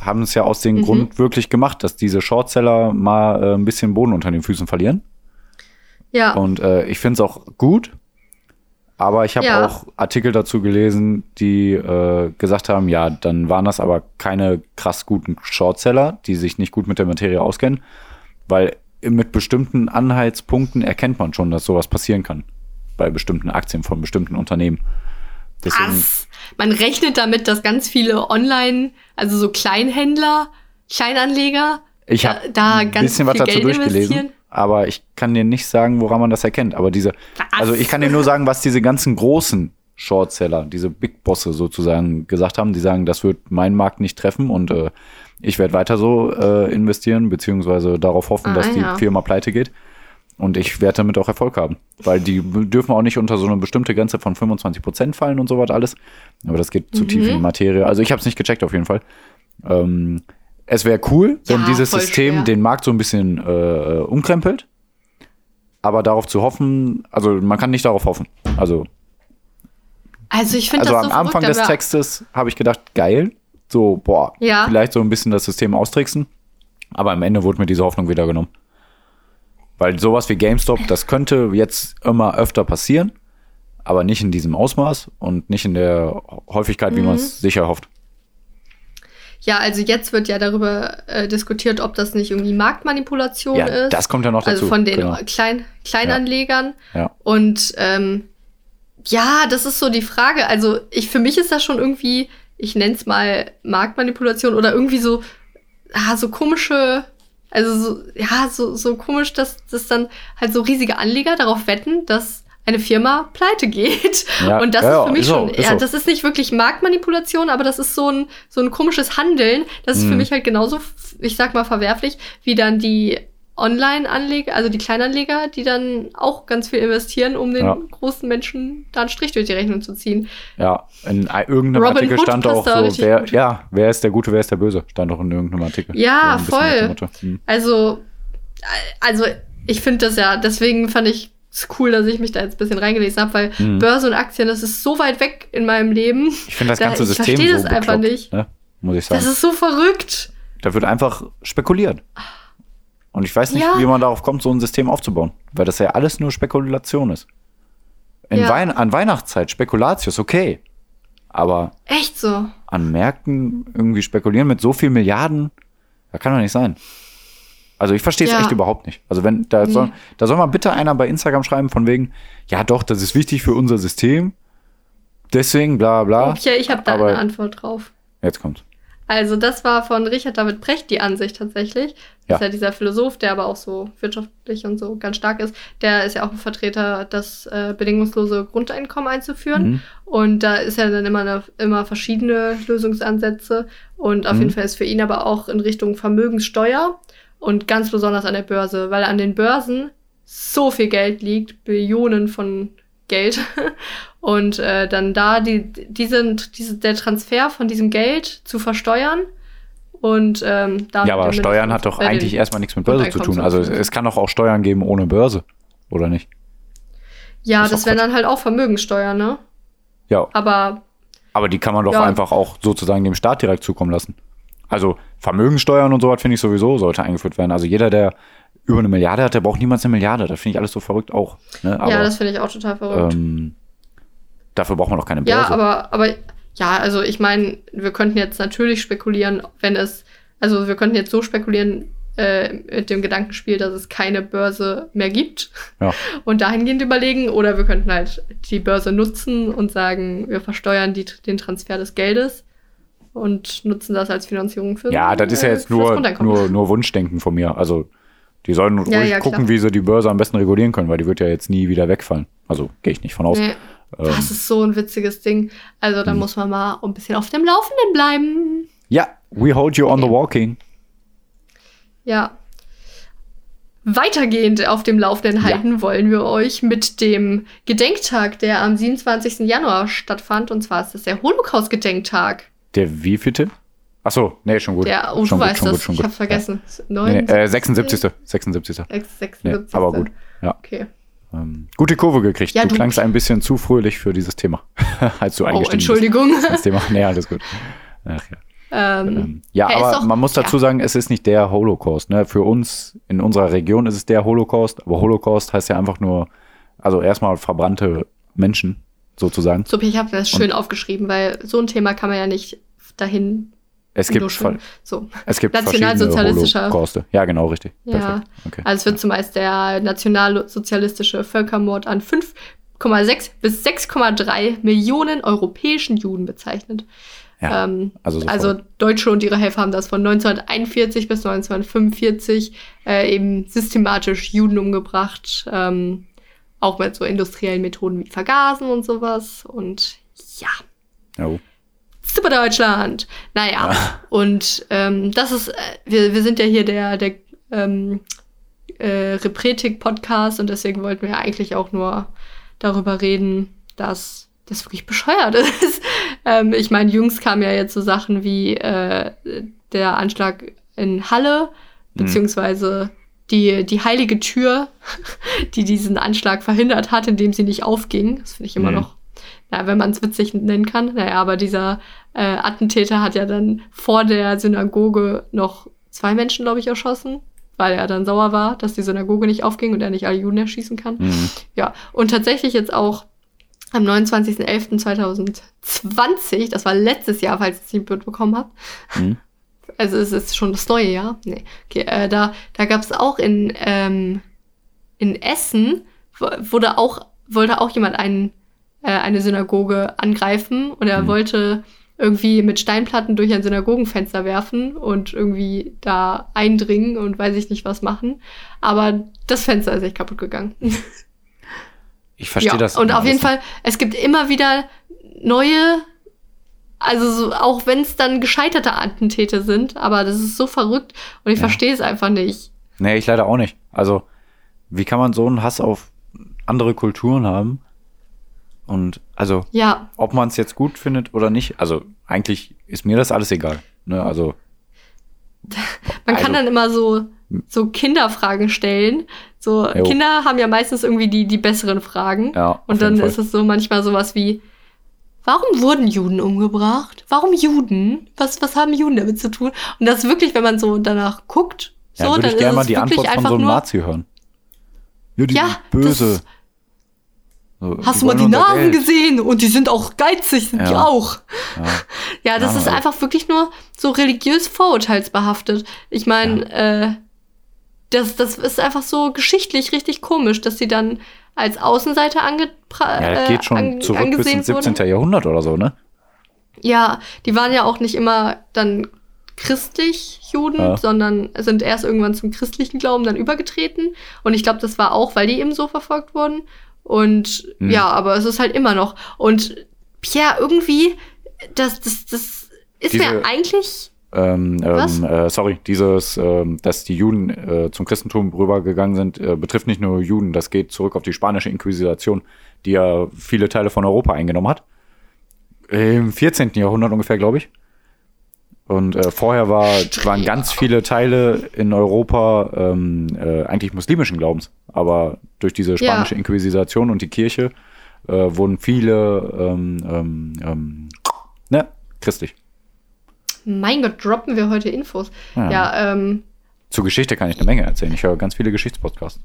haben es ja aus dem Mhm. Grund wirklich gemacht, dass diese Shortseller mal äh, ein bisschen Boden unter den Füßen verlieren. Ja, Und äh, ich finde es auch gut. Aber ich habe Ja. auch Artikel dazu gelesen, die äh, gesagt haben, ja, dann waren das aber keine krass guten Shortseller, die sich nicht gut mit der Materie auskennen, weil mit bestimmten Anhaltspunkten erkennt man schon, dass sowas passieren kann. Bei bestimmten Aktien von bestimmten Unternehmen. Deswegen, was? Man rechnet damit, dass ganz viele Online, also so Kleinhändler, Kleinanleger, ich da- habe da ein ganz bisschen was dazu Geld durchgelesen, investieren? aber ich kann dir nicht sagen, woran man das erkennt. Aber diese, Was? also ich kann dir nur sagen, was diese ganzen großen Shortseller, diese Big Bosse sozusagen gesagt haben. Die sagen, das wird meinen Markt nicht treffen und äh, ich werde weiter so äh, investieren, beziehungsweise darauf hoffen, Ah, dass die ja. Firma pleite geht. Und ich werde damit auch Erfolg haben. Weil die dürfen auch nicht unter so eine bestimmte Grenze von 25 Prozent fallen und so was alles. Aber das geht zu tief Mhm. in die Materie. Also ich habe es nicht gecheckt auf jeden Fall. Ähm, es wäre cool, wenn Ja, dieses System schwer. den Markt so ein bisschen äh, umkrempelt. Aber darauf zu hoffen, also man kann nicht darauf hoffen. Also, also ich finde also das am so Anfang verrückt, des Textes habe ich gedacht, geil. So, boah, Ja. vielleicht so ein bisschen das System austricksen. Aber am Ende wurde mir diese Hoffnung wieder genommen. Weil sowas wie GameStop, das könnte jetzt immer öfter passieren, aber nicht in diesem Ausmaß und nicht in der Häufigkeit, wie man Mhm. es sicher hofft. Ja, also jetzt wird ja darüber äh, diskutiert, ob das nicht irgendwie Marktmanipulation Ja, ist. das kommt ja noch dazu. Also von den genau. Klein Kleinanlegern. Ja. Und ähm, ja, das ist so die Frage. Also ich für mich ist das schon irgendwie, ich nenne es mal Marktmanipulation oder irgendwie so, ah, so komische, also so, ja, so, so komisch, dass, dass dann halt so riesige Anleger darauf wetten, dass eine Firma pleite geht. Ja, Und das ja, ist für mich ist so, schon, ist ja, so. das ist nicht wirklich Marktmanipulation, aber das ist so ein, so ein komisches Handeln. Das ist für Mhm. mich halt genauso, ich sag mal, verwerflich, wie dann die Online-Anleger, also die Kleinanleger, die dann auch ganz viel investieren, um den Ja. großen Menschen da einen Strich durch die Rechnung zu ziehen. Ja, in ein- irgendeinem Robin Artikel Hood stand auch da so, wer, gut. ja, wer ist der Gute, wer ist der Böse, stand auch in irgendeinem Artikel. Ja, so voll. Hm. Also, also ich finde das ja, deswegen fand ich es cool, dass ich mich da jetzt ein bisschen reingelesen habe, weil Mhm. Börse und Aktien, das ist so weit weg in meinem Leben. Ich finde das Da- ganze ich System verstehe so das einfach nicht. Ne? Muss ich sagen. Das ist so verrückt. Da wird einfach spekuliert. Und ich weiß nicht, Ja. wie man darauf kommt, so ein System aufzubauen. Weil das ja alles nur Spekulation ist. Ja. Wein an Weihnachtszeit, Spekulatius, okay. Aber Echt so. an Märkten irgendwie spekulieren mit so viel Milliarden, das kann doch nicht sein. Also ich verstehe es Ja. echt überhaupt nicht. Also wenn, da soll, da soll mal bitte einer bei Instagram schreiben von wegen, ja doch, das ist wichtig für unser System. Deswegen, bla bla. Okay, ich habe da Aber- eine Antwort drauf. Jetzt kommt. Also das war von Richard David Brecht die Ansicht tatsächlich. Das ist Ja. ja dieser Philosoph, der aber auch so wirtschaftlich und so ganz stark ist. Der ist ja auch ein Vertreter, das äh, bedingungslose Grundeinkommen einzuführen. Mhm. Und da ist ja dann immer, eine, immer verschiedene Lösungsansätze. Und auf Mhm. jeden Fall ist für ihn aber auch in Richtung Vermögenssteuer und ganz besonders an der Börse, weil an den Börsen so viel Geld liegt, Billionen von Geld. Und äh, dann da die, diesen, diese, der Transfer von diesem Geld zu versteuern und ähm, damit Ja, aber Steuern hat doch eigentlich erstmal nichts mit Börse zu tun. Also es, es kann doch auch Steuern geben ohne Börse, oder nicht? Ja, das wäre Quatsch. dann halt auch Vermögenssteuer, ne? Ja, Aber aber die kann man doch Ja. einfach auch sozusagen dem Staat direkt zukommen lassen. Also Vermögensteuern und sowas finde ich sowieso sollte eingeführt werden. Also jeder, der über eine Milliarde hat, der braucht niemals eine Milliarde. Das finde ich alles so verrückt auch. Ne? Aber ja, das finde ich auch total verrückt. ähm, dafür braucht man doch keine Börse. Ja, aber, aber ja, also ich meine, wir könnten jetzt natürlich spekulieren, wenn es, also wir könnten jetzt so spekulieren äh, mit dem Gedankenspiel, dass es keine Börse mehr gibt Ja. [laughs] und dahingehend überlegen, oder wir könnten halt die Börse nutzen und sagen, wir versteuern die, den Transfer des Geldes und nutzen das als Finanzierung für Ja, das ist ja äh, jetzt nur, nur, nur Wunschdenken von mir. Also, die sollen Ja, ruhig ja, gucken, klar. wie sie die Börse am besten regulieren können, weil die wird ja jetzt nie wieder wegfallen. Also gehe ich nicht von aus. Nee. Ähm, Das ist so ein witziges Ding. Also da muss man mal ein bisschen auf dem Laufenden bleiben. ja, we hold you on the walking. Ja. Weitergehend auf dem Laufenden Ja. halten wollen wir euch mit dem Gedenktag, der am 27. Januar stattfand. Und zwar ist es der Holocaust-Gedenktag. Der wievielte? Ach so, nee, schon gut. Der, oh, schon du gut, weißt schon das. gut, schon ich gut. hab's vergessen. Ja. Nee, nee, äh, 76. 76. 76. Nee, aber gut. Ja. Okay. Ähm, gute Kurve gekriegt. Ja, du, du- klangst ein bisschen zu fröhlich für dieses Thema, [laughs] als du Oh, eingestiegen Entschuldigung. bist. ins Thema. Nee, alles gut. Ach, ja. ähm, Ähm, ja, er aber doch- man muss dazu ja. sagen, es ist nicht der Holocaust. Ne? Für uns in unserer Region ist es der Holocaust, aber Holocaust heißt ja einfach nur, also erstmal verbrannte Menschen sozusagen. so, ich habe das schön aufgeschrieben, weil so ein Thema kann man ja nicht dahin Es gibt, ver- So. es gibt Nationalsozialistischer- Holocauste. Ja, genau, richtig. Ja. Okay. Also es wird zumeist der nationalsozialistische Völkermord an 5,6 bis 6,3 Millionen europäischen Juden bezeichnet. Ja, ähm, also so also voll. Deutsche und ihre Helfer haben das von 1941 bis 1945 äh, eben systematisch Juden umgebracht. Ähm, auch mit so industriellen Methoden wie Vergasen und sowas. Und ja, Ja, Super Deutschland. Naja, und ähm, das ist, äh, wir, wir sind ja hier der, der ähm, äh, Repretik-Podcast und deswegen wollten wir eigentlich auch nur darüber reden, dass das wirklich bescheuert [laughs] ist. ähm, ich meine, Jungs kamen ja jetzt so Sachen wie äh, der Anschlag in Halle, beziehungsweise die, die heilige Tür, [laughs] die diesen Anschlag verhindert hat, indem sie nicht aufging. Das finde ich immer Mhm. noch, na, wenn man es witzig nennen kann. Naja, aber dieser äh, Attentäter hat ja dann vor der Synagoge noch zwei Menschen, glaube ich, erschossen, weil er dann sauer war, dass die Synagoge nicht aufging und er nicht alle Juden erschießen kann. Mhm. Ja, und tatsächlich jetzt auch am 29.11.2020, das war letztes Jahr, falls ihr es nicht mitbekommen habt, Mhm. [laughs] also es ist schon das neue Jahr. Nee. Okay, äh, da da gab es auch in, ähm, in Essen, wurde auch, wollte auch jemand einen, äh, eine Synagoge angreifen und er Mhm. wollte irgendwie mit Steinplatten durch ein Synagogenfenster werfen und irgendwie da eindringen und weiß ich nicht was machen. Aber das Fenster ist echt kaputt gegangen. [laughs] Ich verstehe ja, das. Und auf jeden Fall, es gibt immer wieder neue, also so, auch wenn es dann gescheiterte Attentäte sind, aber das ist so verrückt und ich Ja. verstehe es einfach nicht. nicht. Nee, ich leider auch nicht. Also, wie kann man so einen Hass auf andere Kulturen haben? Und also, Ja, ob man es jetzt gut findet oder nicht, also eigentlich ist mir das alles egal. Ne? Also, man Also- kann dann immer so, so Kinderfragen stellen. So, Jo. Kinder haben ja meistens irgendwie die, die besseren Fragen. ja. und dann ist es so manchmal sowas wie, warum wurden Juden umgebracht? Warum Juden? Was, was haben Juden damit zu tun? Und das wirklich, wenn man so danach guckt, so, ja, würde dann ich ist gerne es mal die wirklich Antwort von einfach so einem Nazi hören. Ja, die Ja, böse. das- So, Hast du mal die Geld. gesehen? Und die sind auch geizig, sind die Ja. auch. Ja. Ja, das Ja, ist aber- einfach wirklich nur so religiös vorurteilsbehaftet. Ich meine, äh, das, das ist einfach so geschichtlich richtig komisch, dass sie dann als Außenseiter angepra- ja, das äh, geht schon an- zurück bis ins 17. wurden. Jahrhundert oder so, ne? Ja, die waren ja auch nicht immer dann christlich Juden, Ja. sondern sind erst irgendwann zum christlichen Glauben dann übergetreten. Und ich glaube, das war auch, weil die eben so verfolgt wurden. Und Mhm. ja, aber es ist halt immer noch. Und ja, irgendwie, das, das, das ist Diese- mir eigentlich. Ähm, Was? ähm, äh, sorry, dieses, ähm, dass die Juden äh, zum Christentum rübergegangen sind, äh, betrifft nicht nur Juden, das geht zurück auf die spanische Inquisition, die ja viele Teile von Europa eingenommen hat. Im 14. Jahrhundert ungefähr, glaube ich. Und äh, vorher war, waren ganz viele Teile in Europa ähm, äh, eigentlich muslimischen Glaubens. Aber durch diese spanische Ja. Inquisition und die Kirche äh, wurden viele ähm, ähm, ähm, ne, christlich. Mein Gott, droppen wir heute Infos. Ja. Ja, ähm, Zur Geschichte kann ich eine Menge erzählen. Ich höre ganz viele Geschichtspodcasts.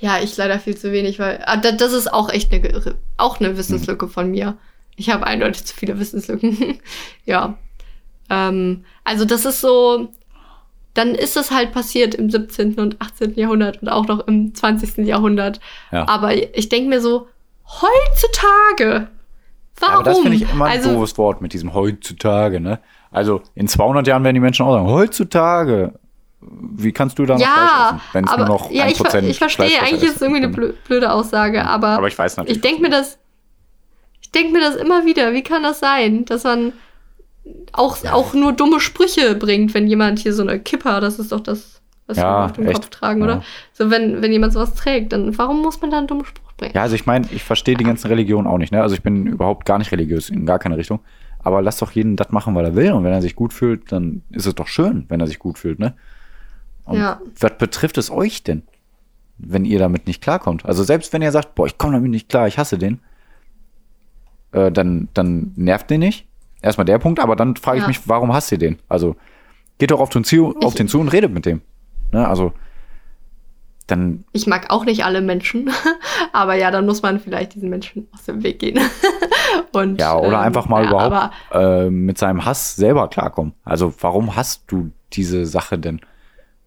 ja, ich leider viel zu wenig, weil ah, da- das ist auch echt eine, auch eine Wissenslücke von mir. Ich habe eindeutig zu viele Wissenslücken. [laughs] ja. Ähm, also das ist so, dann ist es halt passiert im 17. und 18. Jahrhundert und auch noch im 20. Jahrhundert. Ja. Aber ich denke mir so, heutzutage, warum? Ja, aber das finde ich immer ein also, doofes Wort mit diesem heutzutage, ne? Also in 200 Jahren werden die Menschen auch sagen, heutzutage. wie kannst du da noch Ja, wenn es aber nur noch ja, ich, ver 1% ich verstehe, eigentlich ist es irgendwie eine blö- blöde Aussage, aber, Aber ich weiß natürlich. ich denke mir das, ich denke mir das immer wieder, wie kann das sein, dass man auch, auch nur dumme Sprüche bringt, wenn jemand hier so eine Kipper, das ist doch das, was Ja, wir auf dem echt. Kopf tragen, Ja. oder? So, wenn, wenn jemand sowas trägt, dann warum muss man da einen dummen Spruch bringen? Ja, also ich meine, ich verstehe die ganzen Religionen auch nicht. Ne? Also ich bin überhaupt gar nicht religiös, in gar keine Richtung. Aber lass doch jeden das machen, was er will. Und wenn er sich gut fühlt, dann ist es doch schön, wenn er sich gut fühlt, ne? Und Ja. was betrifft es euch denn, wenn ihr damit nicht klarkommt? Also selbst wenn ihr sagt, boah, ich komme damit nicht klar, ich hasse den, äh, dann, dann nervt den nicht. Erstmal der Punkt, aber dann frage ich Ja. mich, warum hasst ihr den? Also geht doch auf den, zu, auf den zu und redet mit dem. Ne? Also dann Ich mag auch nicht alle Menschen, [laughs] aber ja, dann muss man vielleicht diesen Menschen aus dem Weg gehen. [laughs] Und, Ja, oder ähm, einfach mal ja, überhaupt Aber, äh, mit seinem Hass selber klarkommen. Also warum hasst du diese Sache denn?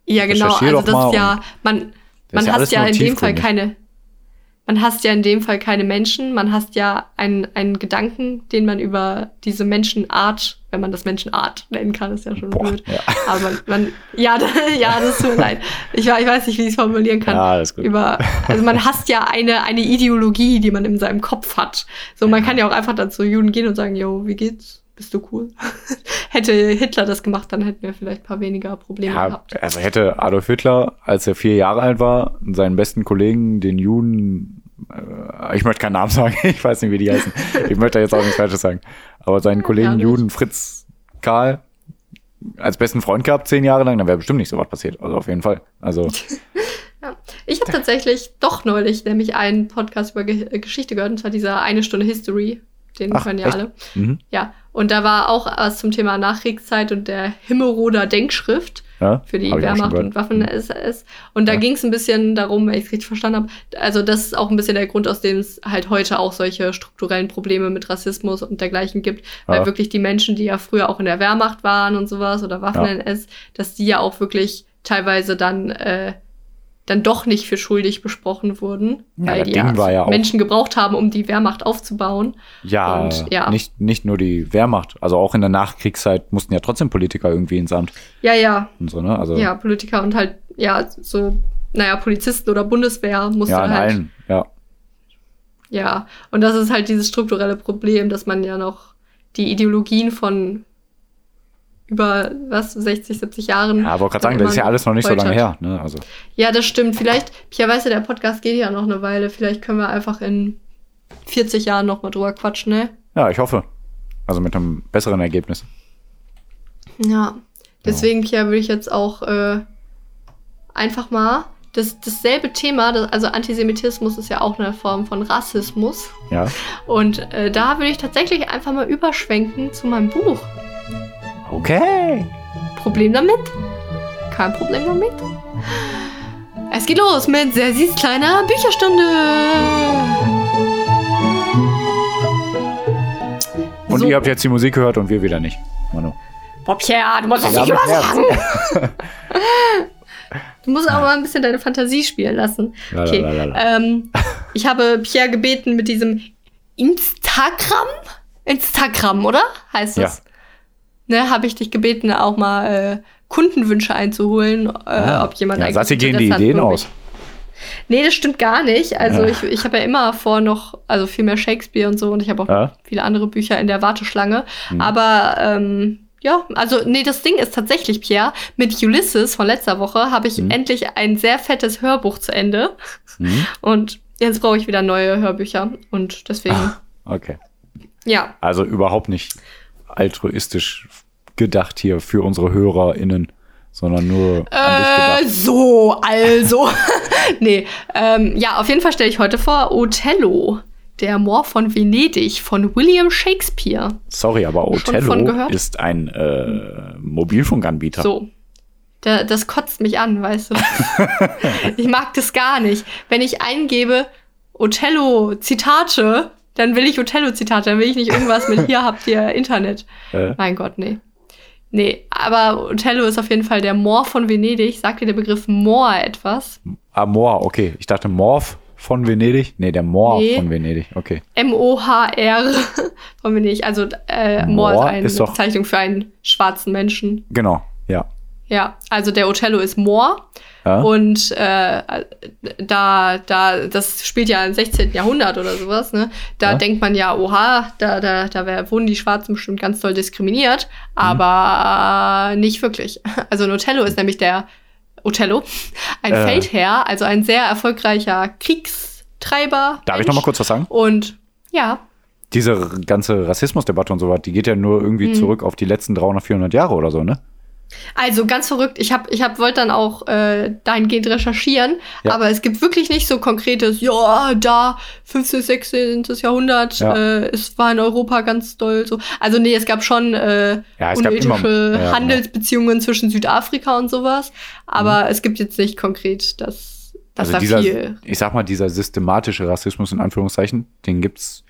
ja, genau. Also das ist ja, man, man ja hasst ja nur in dem Fall keine, man hasst ja in dem Fall keine Menschen, man hasst ja einen, einen Gedanken, den man über diese Menschenart, wenn man das Menschenart nennen kann, ist ja schon Boah, blöd. ja. Aber man, man ja, [laughs] ja, das tut mir leid. Ich, ich weiß nicht, wie ich es formulieren kann. Ja, alles gut. Über, also man hasst ja eine, eine Ideologie, die man in seinem Kopf hat. So, man kann ja auch einfach dann zu Juden gehen und sagen, yo, wie geht's? Bist du cool? [laughs] Hätte Hitler das gemacht, dann hätten wir vielleicht ein paar weniger Probleme Ja, gehabt. also hätte Adolf Hitler, als er vier Jahre alt war, seinen besten Kollegen, den Juden, äh, ich möchte keinen Namen sagen, [laughs] ich weiß nicht, wie die heißen. Ich möchte jetzt auch nichts Falsches sagen. Aber seinen Kollegen nicht. Juden Fritz Karl als besten Freund gehabt, zehn Jahre lang, dann wäre bestimmt nicht so was passiert. Also auf jeden Fall. Also, [laughs] Ja. Ich habe tatsächlich doch neulich nämlich einen Podcast über Ge äh, Geschichte gehört, und zwar dieser eine Stunde History. Den Ach, hören ja echt? alle. mhm. Ja. Und da war auch was zum Thema Nachkriegszeit und der Himmelroder Denkschrift ja, für die hab ich auch schon Wehrmacht gehört. und. Und da Ja. ging es ein bisschen darum, wenn ich es richtig verstanden habe, also das ist auch ein bisschen der Grund, aus dem es halt heute auch solche strukturellen Probleme mit Rassismus und dergleichen gibt, weil Ja. wirklich die Menschen, die ja früher auch in der Wehrmacht waren und sowas oder Waffen-NS, dass die ja auch wirklich teilweise dann äh, dann doch nicht für schuldig besprochen wurden, Ja, weil die ja, Menschen gebraucht haben, um die Wehrmacht aufzubauen. Ja, Und, ja. Nicht, nicht nur die Wehrmacht, also auch in der Nachkriegszeit mussten ja trotzdem Politiker irgendwie ins Amt Ja, ja, und so, ne? Also ja, Politiker und halt, ja, so, naja, Polizisten oder Bundeswehr musste ja, in halt allen, ja. Ja, und das ist halt dieses strukturelle Problem, dass man ja noch die Ideologien von über, was, 60, 70 Jahren. Ja, aber gerade sagen, das ist ja alles noch nicht so lange her, ne? Also, Ja, das stimmt. Vielleicht, Pia weiß ja, der Podcast geht ja noch eine Weile. Vielleicht können wir einfach in 40 Jahren noch mal drüber quatschen, ne? ja, ich hoffe. Also mit einem besseren Ergebnis. Ja. Deswegen, Pia, würde ich jetzt auch äh, einfach mal das, dasselbe Thema, das, also Antisemitismus ist ja auch eine Form von Rassismus. Ja. Und äh, da würde ich tatsächlich einfach mal überschwenken zu meinem Buch. Okay. Problem damit? Kein Problem damit. Es geht los mit Sersis kleiner Bücherstunde. Und So. ihr habt jetzt die Musik gehört und wir wieder nicht. Manu. Boah, Pierre, du musst das nicht mit immer Herz. sagen. [laughs] Du musst aber mal ein bisschen deine Fantasie spielen lassen. La, la, Okay. Ähm, ich habe Pierre gebeten mit diesem Instagram? Instagram, oder? Heißt Ja. Ne, habe ich dich gebeten, auch mal äh, Kundenwünsche einzuholen, äh, Ah. ob jemand ja, eigentlich gehen die Ideen aus. Nee, das stimmt gar nicht. Also Ja. ich, ich habe ja immer vor noch, also viel mehr Shakespeare und so und ich habe auch Ja. viele andere Bücher in der Warteschlange. Mhm. Aber ähm, ja, also nee, das Ding ist tatsächlich, Pierre, mit Ulysses von letzter Woche habe ich Mhm. endlich ein sehr fettes Hörbuch zu Ende. Mhm. Und jetzt brauche ich wieder neue Hörbücher. Und deswegen, Ah. Okay. ja. Also überhaupt nicht altruistisch gedacht hier für unsere HörerInnen, sondern nur an dich Äh, so, also. [laughs] nee, ähm, ja, auf jeden Fall stelle ich heute vor Othello, der Moor von Venedig von William Shakespeare. Sorry, aber Othello ist ein äh, Mobilfunkanbieter. So. Da, das kotzt mich an, weißt du. [laughs] ich mag das gar nicht. Wenn ich eingebe Othello-Zitate, dann will ich Othello-Zitate, dann will ich nicht irgendwas mit [laughs] hier habt ihr Internet. Äh, Mein Gott, nee. Nee, aber Othello ist auf jeden Fall der Moor von Venedig. Sagt dir der Begriff Moor etwas? ah, Moor, okay. Ich dachte Morph von Venedig. Nee, der Moor Nee. von Venedig. Okay. M-O-H-R [laughs] von Venedig. Also äh, Moor ist Moor eine ist Bezeichnung für einen schwarzen Menschen. Genau, ja. Ja, also der Othello ist Moor. Ja. Und äh, da, da, das spielt ja im 16. Jahrhundert oder sowas, ne? Da Ja. denkt man ja, oha, da, da, da wär, wurden die Schwarzen bestimmt ganz doll diskriminiert, Mhm. aber äh, nicht wirklich. [laughs] Also ein Othello ist nämlich der Othello, ein Äh. Feldherr, also ein sehr erfolgreicher Kriegstreiber. Darf ich noch mal kurz was sagen? Und ja, Diese ganze Rassismusdebatte und so was, die geht ja nur Mhm. irgendwie zurück auf die letzten 300, 400 Jahre oder so, ne? Also ganz verrückt. Ich hab, ich hab, wollte dann auch äh, dahingehend recherchieren, Ja. aber es gibt wirklich nicht so konkretes, ja, da 15., 16. Jahrhundert, Ja. äh, es war in Europa ganz doll so. Also nee, es gab schon äh, Ja, unethische immer- genau. Handelsbeziehungen zwischen Südafrika und sowas, aber es gibt jetzt nicht konkret, dass, dass also dieser, viel. ich sag mal, dieser systematische Rassismus in Anführungszeichen, den gibt's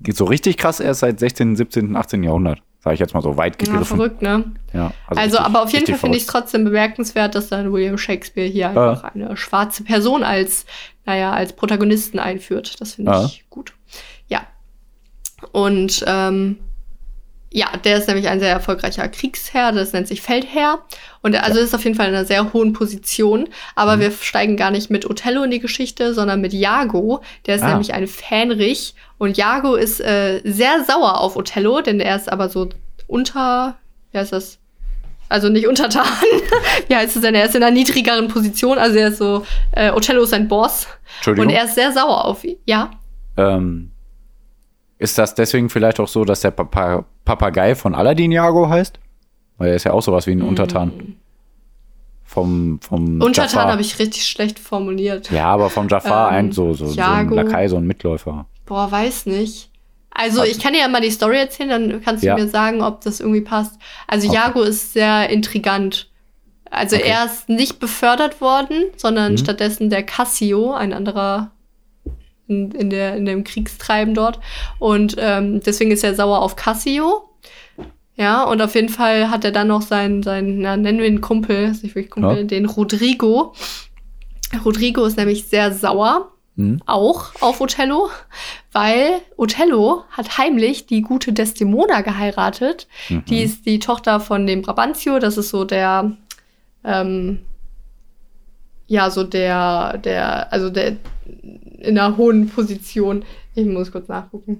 geht so richtig krass erst seit 16., 17., 18. Jahrhundert. Sage ich jetzt mal so weit Ja, gegriffen. verrückt, ne? Ja, Also, richtig- aber auf jeden Fall finde ich es trotzdem bemerkenswert, dass dann William Shakespeare hier einfach eine schwarze Person als, naja, als Protagonisten einführt. Das finde Ja. ich gut. Ja. Und ähm, ja, der ist nämlich ein sehr erfolgreicher Kriegsherr, das nennt sich Feldherr. Und er, also ist auf jeden Fall in einer sehr hohen Position. Mhm. Aber wir steigen gar nicht mit Othello in die Geschichte, sondern mit Jago. Der ist Ah. nämlich ein Fähnrich. Und Jago ist äh, sehr sauer auf Othello, denn er ist aber so unter, wie heißt das? Also nicht untertan. [laughs] wie heißt es denn? Er ist in einer niedrigeren Position. Also er ist so, äh, Othello ist sein Boss. Entschuldigung. Und er ist sehr sauer auf ihn. Ja. ähm, ist das deswegen vielleicht auch so, dass der Papa Papagei von Aladdin Jago heißt? Weil er ist ja auch sowas wie ein Untertan. Vom, vom Mm. Untertan habe ich richtig schlecht formuliert. Ja, aber vom Jafar Ähm, ein so, so, so ein. Lakai, so ein Mitläufer. Boah, weiß nicht. Also, Also- ich kann dir ja mal die Story erzählen, dann kannst du Ja. mir sagen, ob das irgendwie passt. Also, Okay. Jago ist sehr intrigant. Also, Okay. er ist nicht befördert worden, sondern Mhm. stattdessen der Cassio, ein anderer in, in, der, in dem Kriegstreiben dort. Und ähm, deswegen ist er sauer auf Cassio. Ja, und auf jeden Fall hat er dann noch seinen, seinen na, nennen wir ihn Kumpel, ist nicht wirklich Kumpel, Ja. den Rodrigo. Rodrigo ist nämlich sehr sauer Hm? auch auf Othello, weil Othello hat heimlich die gute Desdemona geheiratet. Mhm. Die ist die Tochter von dem Brabantio, das ist so der, ähm, ja, so der, der, also der in einer hohen Position. Ich muss kurz nachgucken.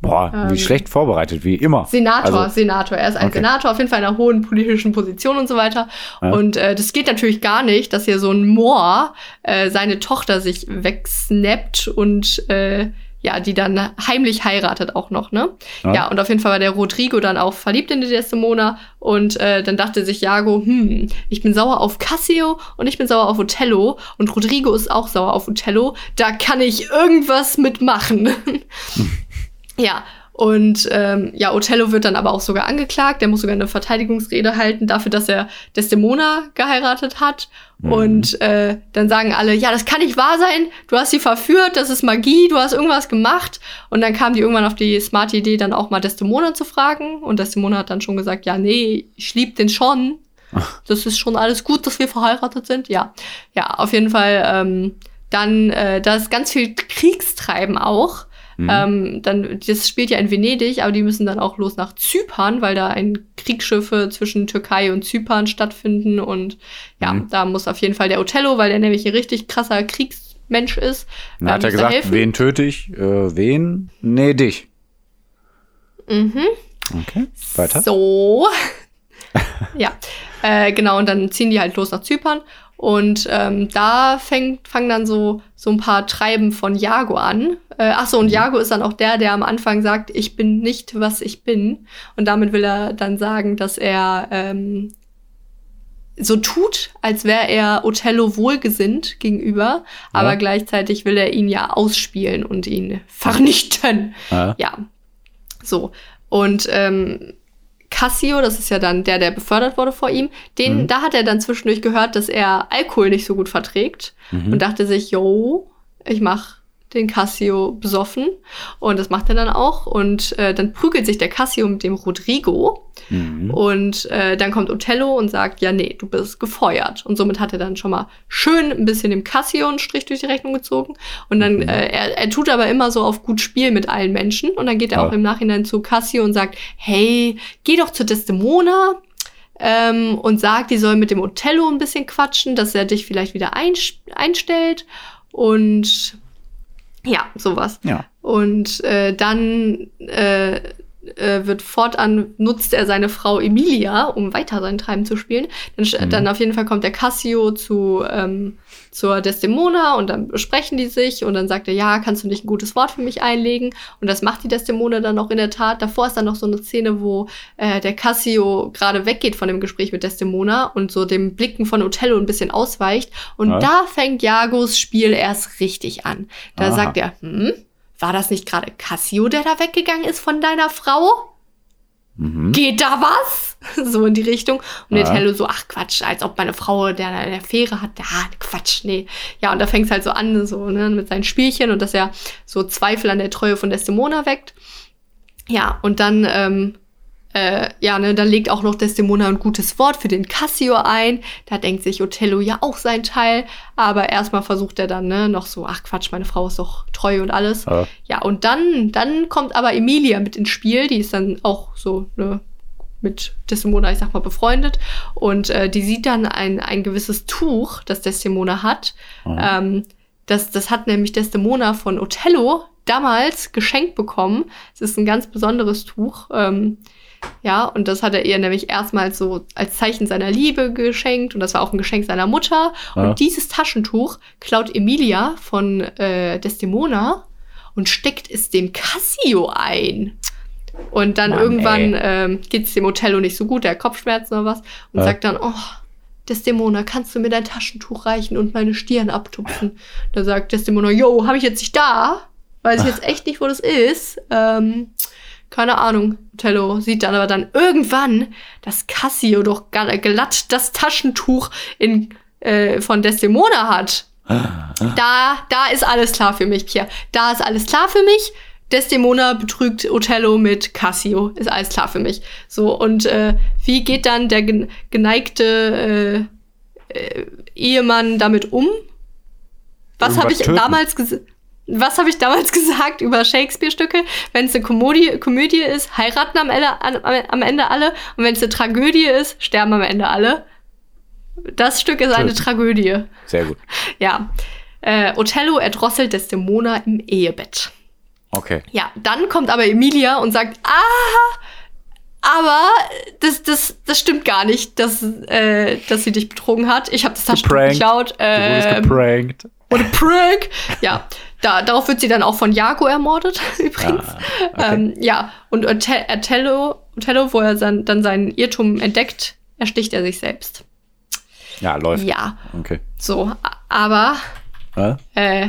Boah, Ähm, wie schlecht vorbereitet, wie immer. Senator, Also- Senator. Er ist ein Okay. Senator, auf jeden Fall in einer hohen politischen Position und so weiter. Ja. Und äh, das geht natürlich gar nicht, dass hier so ein Moor äh, seine Tochter sich wegsnappt und äh, ja, die dann heimlich heiratet auch noch, ne? Ja. Ja. und auf jeden Fall war der Rodrigo dann auch verliebt in die Desdemona und äh, dann dachte sich Jago, hm, ich bin sauer auf Cassio und ich bin sauer auf Othello und Rodrigo ist auch sauer auf Othello, da kann ich irgendwas mitmachen. [laughs] Ja, und ähm, ja, Othello wird dann aber auch sogar angeklagt. Der muss sogar eine Verteidigungsrede halten dafür, dass er Desdemona geheiratet hat. Mhm. Und äh, dann sagen alle, ja, das kann nicht wahr sein. Du hast sie verführt, das ist Magie, du hast irgendwas gemacht. Und dann kam die irgendwann auf die smarte Idee, dann auch mal Desdemona zu fragen. Und Desdemona hat dann schon gesagt, ja, nee, ich lieb den schon. Das ist schon alles gut, dass wir verheiratet sind. Ja, ja, auf jeden Fall. Ähm, dann, äh, da ist ganz viel Kriegstreiben auch. Mhm. Ähm, dann, das spielt ja in Venedig, aber die müssen dann auch los nach Zypern, weil da ein Kriegsschiffe zwischen Türkei und Zypern stattfinden. Und ja, Mhm. da muss auf jeden Fall der Othello, weil der nämlich ein richtig krasser Kriegsmensch ist. Dann hat äh, er gesagt, helfen. wen töte ich? Äh, wen? Nee, dich. Mhm. Okay, weiter. So. [laughs] ja, äh, genau, und dann ziehen die halt los nach Zypern. Und ähm, da fängt, fangen dann so, so ein paar Treiben von Jago an. Äh, ach so, und Jago ist dann auch der, der am Anfang sagt, ich bin nicht, was ich bin. Und damit will er dann sagen, dass er ähm, so tut, als wäre er Othello wohlgesinnt gegenüber, aber gleichzeitig will er ihn ja ausspielen und ihn vernichten. Ja. Ja, so. Und ähm, Cassio, das ist ja dann der, der befördert wurde vor ihm, den, Mhm. da hat er dann zwischendurch gehört, dass er Alkohol nicht so gut verträgt Mhm. und dachte sich, yo, ich mach den Cassio besoffen. Und das macht er dann auch. Und äh, dann prügelt sich der Cassio mit dem Rodrigo. Mhm. Und äh, dann kommt Othello und sagt, ja, nee, du bist gefeuert. Und somit hat er dann schon mal schön ein bisschen dem Cassio einen Strich durch die Rechnung gezogen. Und dann, Mhm. äh, er, er tut aber immer so auf gut Spiel mit allen Menschen. Und dann geht er Ja. auch im Nachhinein zu Cassio und sagt, hey, geh doch zu Desdemona. ähm, und sagt, die soll mit dem Othello ein bisschen quatschen, dass er dich vielleicht wieder einstellt. Und ja, sowas. Ja. Und äh, dann äh, äh, wird fortan nutzt er seine Frau Emilia, um weiter sein Treiben zu spielen. Dann, mhm. dann auf jeden Fall kommt der Cassio zu ähm, zur Desdemona und dann besprechen die sich und dann sagt er, ja, kannst du nicht ein gutes Wort für mich einlegen? Und das macht die Desdemona dann auch in der Tat. Davor ist dann noch so eine Szene, wo äh, der Cassio gerade weggeht von dem Gespräch mit Desdemona und so dem Blicken von Othello ein bisschen ausweicht. Und ja. da fängt Jagos Spiel erst richtig an. Da Aha. sagt er, hm, war das nicht gerade Cassio, der da weggegangen ist von deiner Frau? Mhm. Geht da was? [laughs] so in die Richtung. Und ja. Nintendo so, ach Quatsch, als ob meine Frau der eine Affäre hat. Ja, Quatsch, nee. Ja, und da fängt es halt so an, so, ne, mit seinen Spielchen und dass er so Zweifel an der Treue von Desdemona weckt. Ja, und dann ähm, äh, ja, ne, da legt auch noch Desdemona ein gutes Wort für den Cassio ein. Da denkt sich Othello ja auch sein Teil. Aber erstmal versucht er dann, ne, noch so, ach Quatsch, meine Frau ist doch treu und alles. Ja, ja und dann, dann kommt aber Emilia mit ins Spiel. Die ist dann auch so, ne, mit Desdemona, ich sag mal, befreundet. Und äh, die sieht dann ein, ein gewisses Tuch, das Desdemona hat. Ähm, das, das hat nämlich Desdemona von Othello damals geschenkt bekommen. Es ist ein ganz besonderes Tuch. Ähm, ja, und das hat er ihr nämlich erstmal so als Zeichen seiner Liebe geschenkt und das war auch ein Geschenk seiner Mutter. Ja. Und dieses Taschentuch klaut Emilia von äh, Desdemona und steckt es dem Cassio ein. Und dann Mann, irgendwann ähm, geht es dem Othello nicht so gut, der hat Kopfschmerzen oder was, und ja. sagt dann, oh, Desdemona, kannst du mir dein Taschentuch reichen und meine Stirn abtupfen? Da sagt Desdemona, yo, habe ich jetzt nicht da? Weiß ich jetzt echt nicht, wo das ist. Ähm, keine Ahnung. Tello sieht dann aber dann irgendwann, dass Cassio doch glatt das Taschentuch in, äh, von Desdemona hat. Da, da ist alles klar für mich, Pierre. Da ist alles klar für mich. Desdemona betrügt Othello mit Cassio. Ist alles klar für mich. So, und äh, wie geht dann der geneigte äh, äh, Ehemann damit um? Was habe ich töten. damals gesagt? Was habe ich damals [laughs] gesagt über Shakespeare-Stücke? Wenn es eine Komödie, Komödie ist, heiraten am Ende, am Ende alle. Und wenn es eine Tragödie ist, sterben am Ende alle. Das Stück ist eine Tragödie. Sehr gut. [laughs] Ja. Äh, Othello erdrosselt Desdemona im Ehebett. Okay. Ja, dann kommt aber Emilia und sagt, ah, aber das, das, das stimmt gar nicht, dass, äh, dass sie dich betrogen hat. Ich habe das Taschentuch geklaut. Ähm, du geprankt. What a prank! Ja, da, darauf wird sie dann auch von Jago ermordet, [laughs] übrigens. Ah, okay. ähm, ja, und Othello, Othello, wo er dann, dann seinen Irrtum entdeckt, ersticht er sich selbst. Ja, läuft. Ja. Okay. So, aber äh,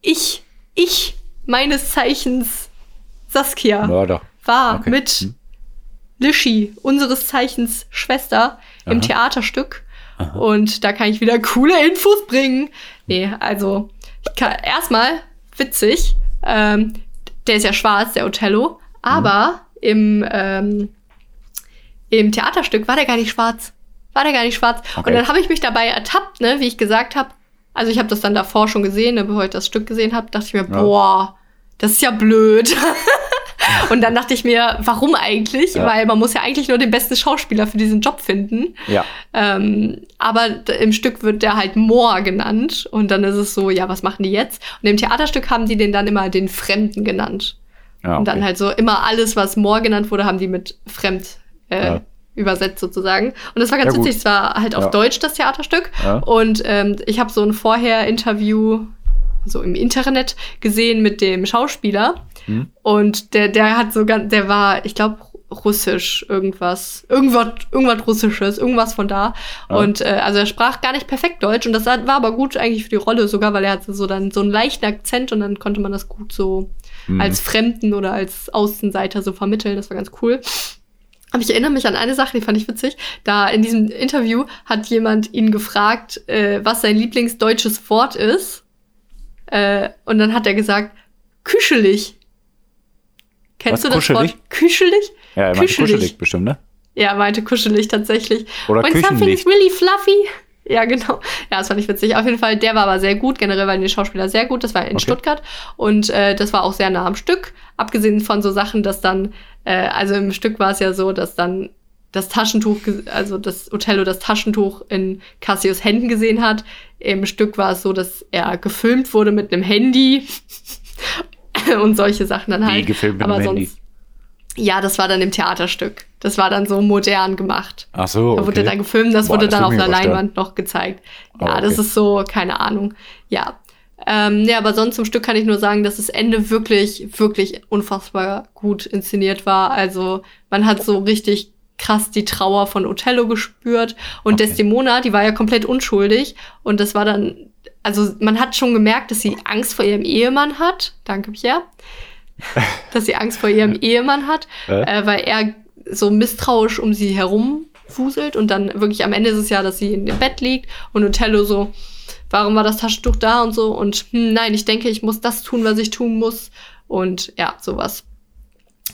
ich, ich, meines Zeichens Saskia, Mörder. war okay. mit hm. Lischi, unseres Zeichens Schwester, Aha. im Theaterstück. Aha. Und da kann ich wieder coole Infos bringen. Nee, also erstmal witzig, ähm, der ist ja schwarz, der Othello, aber mhm. im, ähm, im Theaterstück war der gar nicht schwarz. War der gar nicht schwarz. Okay. Und dann habe ich mich dabei ertappt, ne, wie ich gesagt habe. Also ich habe das dann davor schon gesehen, ne, bevor ich das Stück gesehen habe, dachte ich mir, ja. boah, das ist ja blöd. [laughs] Und dann dachte ich mir, warum eigentlich? Ja. Weil man muss ja eigentlich nur den besten Schauspieler für diesen Job finden. Ja. Ähm, aber im Stück wird der halt Moor genannt. Und dann ist es so, ja, was machen die jetzt? Und im Theaterstück haben die den dann immer den Fremden genannt. Ja, okay. Und dann halt so immer alles, was Moor genannt wurde, haben die mit Fremd äh, ja. übersetzt sozusagen. Und das war ganz ja, witzig. Es war halt auf Deutsch das Theaterstück. Und ähm, ich habe so ein Vorher-Interview so im Internet gesehen mit dem Schauspieler. Mhm. Und der, der hat so ganz, der war, ich glaube, Russisch, irgendwas, irgendwas, irgendwas Russisches, irgendwas von da. Ja. Und äh, also er sprach gar nicht perfekt Deutsch und das war aber gut eigentlich für die Rolle sogar, weil er hatte so dann so einen leichten Akzent und dann konnte man das gut so mhm. als Fremden oder als Außenseiter so vermitteln. Das war ganz cool. Aber ich erinnere mich an eine Sache, die fand ich witzig. Da in diesem Interview hat jemand ihn gefragt, äh, was sein Lieblingsdeutsches Wort ist. Äh, und dann hat er gesagt, küschelig. Kennst Was, du das kuschelig? Wort küschelig? Ja, er meinte kuschelig bestimmt, ne? Ja, meinte kuschelig tatsächlich. Oder When something's really fluffy. Ja, genau. Ja, das fand ich witzig. Auf jeden Fall, der war aber sehr gut. Generell waren die Schauspieler sehr gut. Das war in okay. Stuttgart. Und äh, das war auch sehr nah am Stück. Abgesehen von so Sachen, dass dann, äh, also im Stück war es ja so, dass dann das Taschentuch, also das Othello das Taschentuch in Cassius Händen gesehen hat. Im Stück war es so, dass er gefilmt wurde mit einem Handy [laughs] und solche Sachen dann Wie halt. gefilmt mit Aber sonst, Handy? Ja, das war dann im Theaterstück. Das war dann so modern gemacht. Ach so. Da wurde okay. dann gefilmt, das Boah, wurde das dann auf einer stören. Leinwand noch gezeigt. Ja, Ah, das okay. ist so, keine Ahnung. Ja. Ähm, ja, aber sonst zum Stück kann ich nur sagen, dass das Ende wirklich, wirklich unfassbar gut inszeniert war. Also man hat so richtig krass die Trauer von Othello gespürt und Okay. Desdemona, die war ja komplett unschuldig und das war dann, also man hat schon gemerkt, dass sie Angst vor ihrem Ehemann hat. Danke, Pierre. [laughs] dass sie Angst vor ihrem Ehemann hat, Äh? weil er so misstrauisch um sie herum fuselt und dann wirklich am Ende ist es ja, dass sie in dem Bett liegt und Othello so, warum war das Taschentuch da und so und hm, nein, ich denke, ich muss das tun, was ich tun muss und ja, sowas.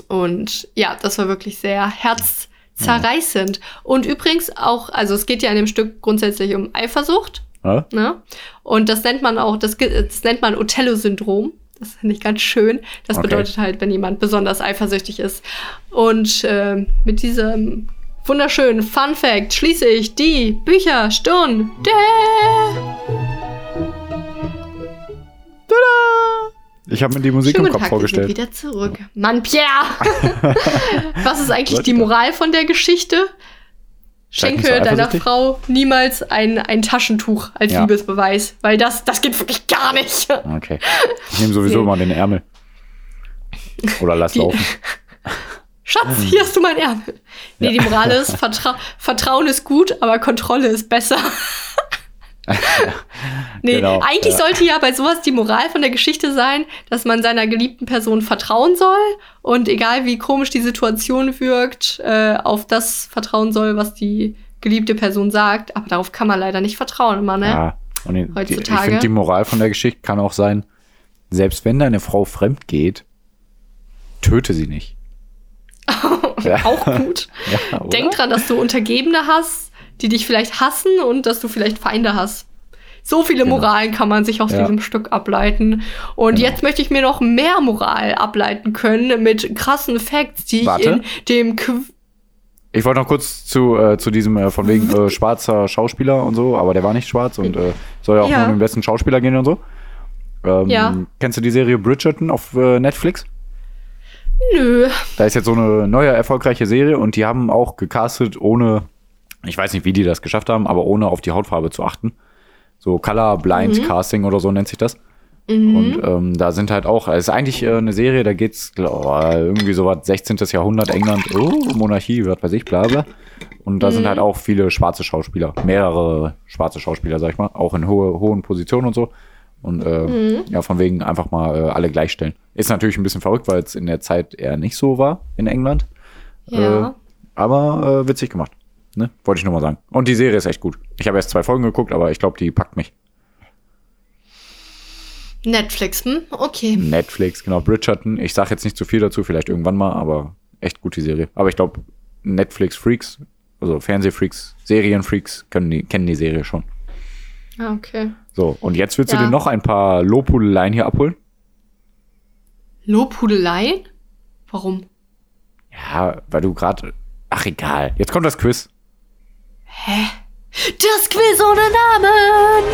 Und ja, das war wirklich sehr herzzerreißend. Und übrigens auch, also es geht ja in dem Stück grundsätzlich um Eifersucht. Ja? Ne? Und das nennt man auch, das, das nennt man Othello-Syndrom. Das finde ich ganz schön. Das Okay. bedeutet halt, wenn jemand besonders eifersüchtig ist. Und ähm, mit diesem wunderschönen Fun Fact schließe ich die Bücherstunde. Ich habe mir die Musik Schönen im Kopf Tag, wir sind vorgestellt. wieder zurück. Mann, Pierre! [laughs] Was ist eigentlich die? Moral von der Geschichte? Schenke deiner? Frau niemals ein, ein Taschentuch als Ja. Liebesbeweis, weil das, das geht wirklich gar nicht. Okay. [laughs] Ich nehme sowieso Nee. immer den Ärmel. Oder lass Die- laufen. [laughs] Schatz, hier hast du mein Ärmel. Nee, die Moral ist, Vertra Vertrauen ist gut, aber Kontrolle ist besser. [laughs] [laughs] nee, Genau, eigentlich ja. sollte ja bei sowas die Moral von der Geschichte sein, dass man seiner geliebten Person vertrauen soll und egal wie komisch die Situation wirkt, äh, auf das vertrauen soll, was die geliebte Person sagt. Aber darauf kann man leider nicht vertrauen immer, ne? Ja. Und die, die, ich Heutzutage. finde, die Moral von der Geschichte kann auch sein, selbst wenn deine Frau fremd geht, töte sie nicht. [laughs] Auch gut. [laughs] Ja? Denk dran, dass du Untergebene hast, die dich vielleicht hassen und dass du vielleicht Feinde hast. So viele Genau. Moralen kann man sich aus Ja. diesem Stück ableiten. Und Genau. jetzt möchte ich mir noch mehr Moral ableiten können mit krassen Facts, die Warte. ich in dem Qu Ich wollte noch kurz zu, äh, zu diesem äh, von wegen äh, schwarzer Schauspieler und so, aber der war nicht schwarz und äh, soll ja auch Ja. nur um den besten Schauspieler gehen und so. Ähm, Ja. Kennst du die Serie Bridgerton auf äh, Netflix? Nö. Da ist jetzt so eine neue erfolgreiche Serie und die haben auch gecastet, ohne, ich weiß nicht, wie die das geschafft haben, aber ohne auf die Hautfarbe zu achten. So Color Blind Mhm. Casting oder so nennt sich das. Und ähm, da sind halt auch, es ist eigentlich äh, eine Serie, da geht's glaub, irgendwie so was 16. Jahrhundert England, oh, Monarchie, was weiß ich, bla bla. Und da Mhm. sind halt auch viele schwarze Schauspieler, mehrere schwarze Schauspieler, sag ich mal, auch in hohe, hohen Positionen und so. Und äh, Mhm. ja, von wegen einfach mal äh, alle gleichstellen. Ist natürlich ein bisschen verrückt, weil es in der Zeit eher nicht so war in England. Ja. Äh, aber äh, witzig gemacht. Ne? Wollte ich nur mal sagen. Und die Serie ist echt gut. Ich habe erst zwei Folgen geguckt, aber ich glaube, die packt mich. Netflix, hm? Okay. Netflix, genau, Bridgerton. Ich sage jetzt nicht zu viel dazu, vielleicht irgendwann mal, aber echt gut die Serie. Aber ich glaube, Netflix-Freaks, also Fernsehfreaks, Serienfreaks, können die, kennen die Serie schon. Ah, okay. So, und jetzt willst Ja. du dir noch ein paar Lobhudeleien hier abholen? Lobhudeleien? Warum? Ja, weil du gerade. Ach, egal. Jetzt kommt das Quiz. Hä? Das Quiz ohne Namen!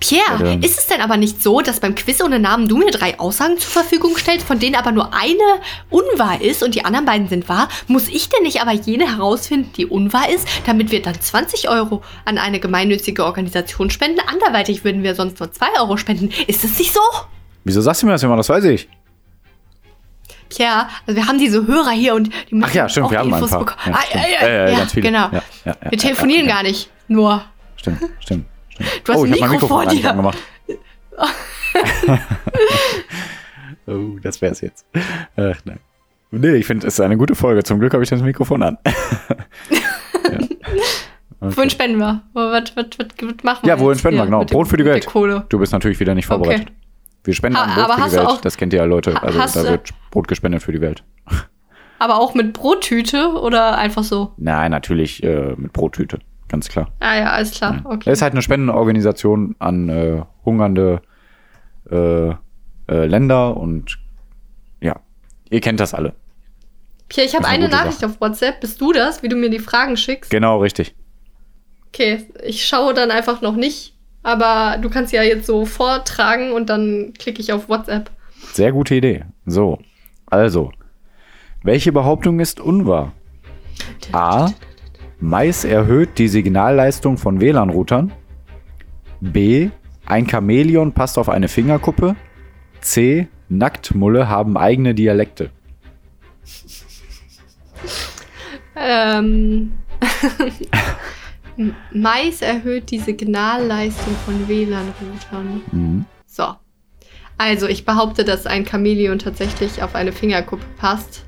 Pierre, Ja, ist es denn aber nicht so, dass beim Quiz ohne Namen du mir drei Aussagen zur Verfügung stellst, von denen aber nur eine unwahr ist und die anderen beiden sind wahr? Muss ich denn nicht aber jene herausfinden, die unwahr ist, damit wir dann 20 Euro an eine gemeinnützige Organisation spenden? Anderweitig würden wir sonst nur 2 Euro spenden. Ist das nicht so? Wieso sagst du mir das immer? Das weiß ich. Tja, also wir haben diese Hörer hier und die müssen Ach ja, stimmt, auch wir haben ein Infos paar. bekommen. Ja, ah, ja, ja, ja, ganz viele. genau. Wir telefonieren gar nicht, nur. Stimmt, stimmt, stimmt. Du hast oh, ein ich mein Mikro vor dir. angemacht. [laughs] oh, das wär's jetzt. Ach nein. Nee, ich finde, es ist eine gute Folge. Zum Glück habe ich das Mikrofon an. [laughs] [laughs] Okay. Wohin spenden wir? Was, was, was, was machen wir? Ja, wohin spenden wir, genau. Brot für die Welt. Kohle. Du bist natürlich wieder nicht vorbereitet. Okay. Wir spenden Ha- Brot für die Welt. auch- das kennt ihr ja, Leute. Also da wird Brot gespendet für die Welt. [laughs] Aber auch mit Brottüte oder einfach so? Nein, natürlich äh, mit Brottüte. Ganz klar. Ah ja, alles klar. Ja. Okay. Es ist halt eine Spendenorganisation an äh, hungernde äh, äh, Länder und ja, ihr kennt das alle. Pierre, ich habe Das eine eine Nachricht auf WhatsApp. Bist du das, wie du mir die Fragen schickst? Genau, richtig. Okay, ich schaue dann einfach noch nicht. Aber du kannst ja jetzt so vortragen und dann klicke ich auf WhatsApp. Sehr gute Idee. So, also, welche Behauptung ist unwahr? A. Mais erhöht die Signalleistung von WLAN-Routern. B. Ein Chamäleon passt auf eine Fingerkuppe. C. Nacktmulle haben eigene Dialekte. Ähm. [laughs] Mais erhöht die Signalleistung von WLAN-Routern. Mhm. So. Also, ich behaupte, dass ein Chamäleon tatsächlich auf eine Fingerkuppe passt.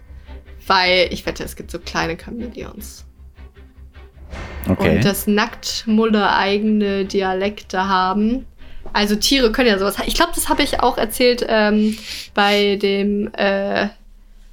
Weil ich wette, es gibt so kleine Chamäleons. Okay. Und dass Nacktmulle eigene Dialekte haben. Also Tiere können ja sowas. Ich glaube, das habe ich auch erzählt ähm, bei dem äh,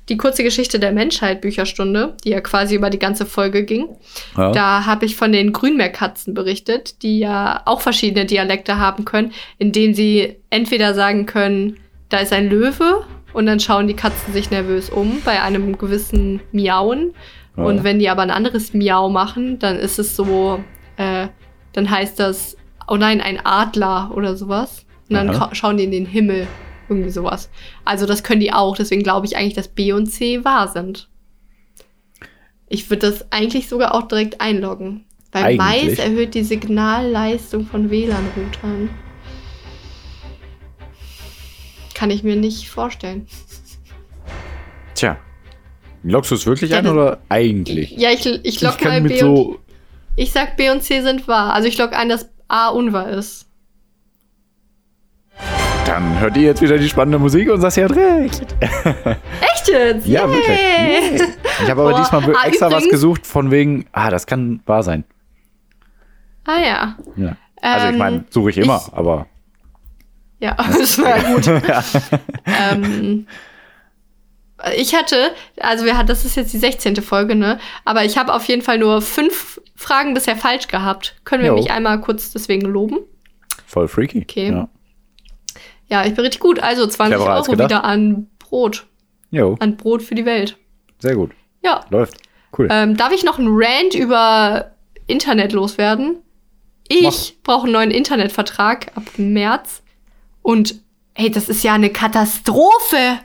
die kurze Geschichte der Menschheit Bücherstunde, die ja quasi über die ganze Folge ging. ja. Da habe ich von den Grünmeerkatzen berichtet, die ja auch verschiedene Dialekte haben können, in denen sie entweder sagen können, da ist ein Löwe und dann schauen die Katzen sich nervös um bei einem gewissen Miauen. Ja. Und wenn die aber ein anderes Miau machen, dann ist es so, äh, dann heißt das, oh nein, ein Adler oder sowas. Und dann schauen die in den Himmel. Irgendwie sowas. Also das können die auch. Deswegen glaube ich eigentlich, dass B und C wahr sind. Ich würde das eigentlich sogar auch direkt einloggen. Weil Mais Eigentlich? erhöht die Signalleistung von WLAN-Routern. Kann ich mir nicht vorstellen. Tja. Loggst du es wirklich Ja, ein oder eigentlich? Ja, ich, ich log kann mal B und so. Ich sag B und C sind wahr. Also ich log ein, dass A unwahr ist. Dann hört ihr jetzt wieder die spannende Musik und Sassi hat recht. [laughs] Echt jetzt? Ja, Yay! wirklich. Ich habe aber Boah. diesmal Ah, extra was übrigens- gesucht von wegen, ah, das kann wahr sein. Ah ja. Ja. Also ich Ähm, meine, suche ich immer, ich- aber Ja, [laughs] das war ja gut. [laughs] ähm, ich hatte, also wir hatten, das ist jetzt die 16. Folge, ne? Aber ich habe auf jeden Fall nur fünf Fragen bisher falsch gehabt. Können wir Jo. mich einmal kurz deswegen loben? voll freaky. Okay. Ja. Ja, ich bin richtig gut. Also 20 Cleverer Euro wieder an Brot. Jo, An Brot für die Welt. sehr gut. Ja. Läuft. Cool. Ähm, darf ich noch einen Rant über Internet loswerden? Ich brauche einen neuen Internetvertrag ab März. Und hey, das ist ja eine Katastrophe.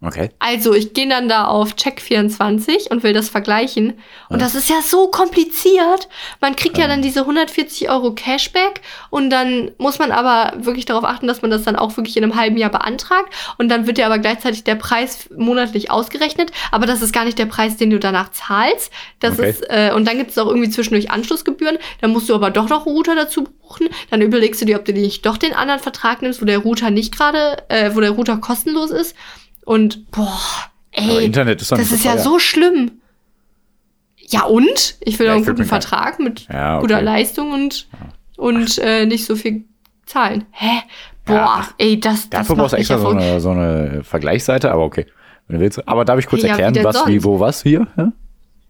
Okay. Also, ich gehe dann da auf Check24 und will das vergleichen. Und das ist ja so kompliziert. Man kriegt ja dann diese 140 Euro Cashback und dann muss man aber wirklich darauf achten, dass man das dann auch wirklich in einem halben Jahr beantragt. Und dann wird ja aber gleichzeitig der Preis monatlich ausgerechnet. Aber das ist gar nicht der Preis, den du danach zahlst. Das Okay. ist, äh, und dann gibt es auch irgendwie zwischendurch Anschlussgebühren. Dann musst du aber doch noch einen Router dazu buchen. Dann überlegst du dir, ob du nicht doch den anderen Vertrag nimmst, wo der Router nicht gerade, äh, wo der Router kostenlos ist. Und boah, Aber ey, Internet ist das ist ja so schlimm. Ja und? Ich will Ja, auch einen guten kein- Vertrag mit Ja, okay. guter Leistung und, und äh, nicht so viel zahlen. Hä? Boah, Ja, ey, das, das Dafür brauchst du extra so eine, so eine Vergleichsseite, aber okay. Wenn du willst. Aber darf ich kurz Ja, wie erklären, was, wie, sonst? wo, was hier? Ja?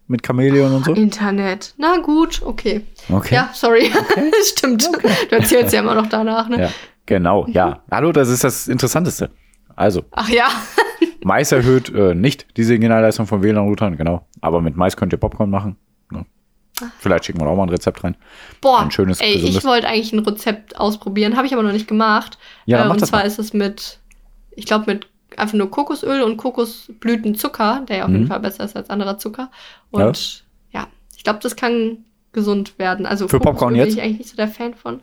Mit Chamäleon und so? Internet. Na gut, okay. Okay. Ja, sorry. [laughs] Stimmt. Du erzählst ja immer noch danach, ne? Ja, genau, ja. Hallo, das ist das Interessanteste. Also, Ach ja. [laughs] Mais erhöht äh, nicht die Signalleistung von WLAN-Routern, genau. Aber mit Mais könnt ihr Popcorn machen. Ja. Vielleicht schicken wir auch mal ein Rezept rein. Boah, Ein schönes, ey, ich wollte eigentlich ein Rezept ausprobieren, habe ich aber noch nicht gemacht. Ja, äh, und zwar mal. ist es mit, ich glaube mit einfach nur Kokosöl und Kokosblütenzucker, der ja auf jeden Mhm. Fall besser ist als anderer Zucker. Und ja, ich glaube, das kann gesund werden. Also Für Popcorn Kokosöl jetzt? bin ich eigentlich nicht so der Fan von.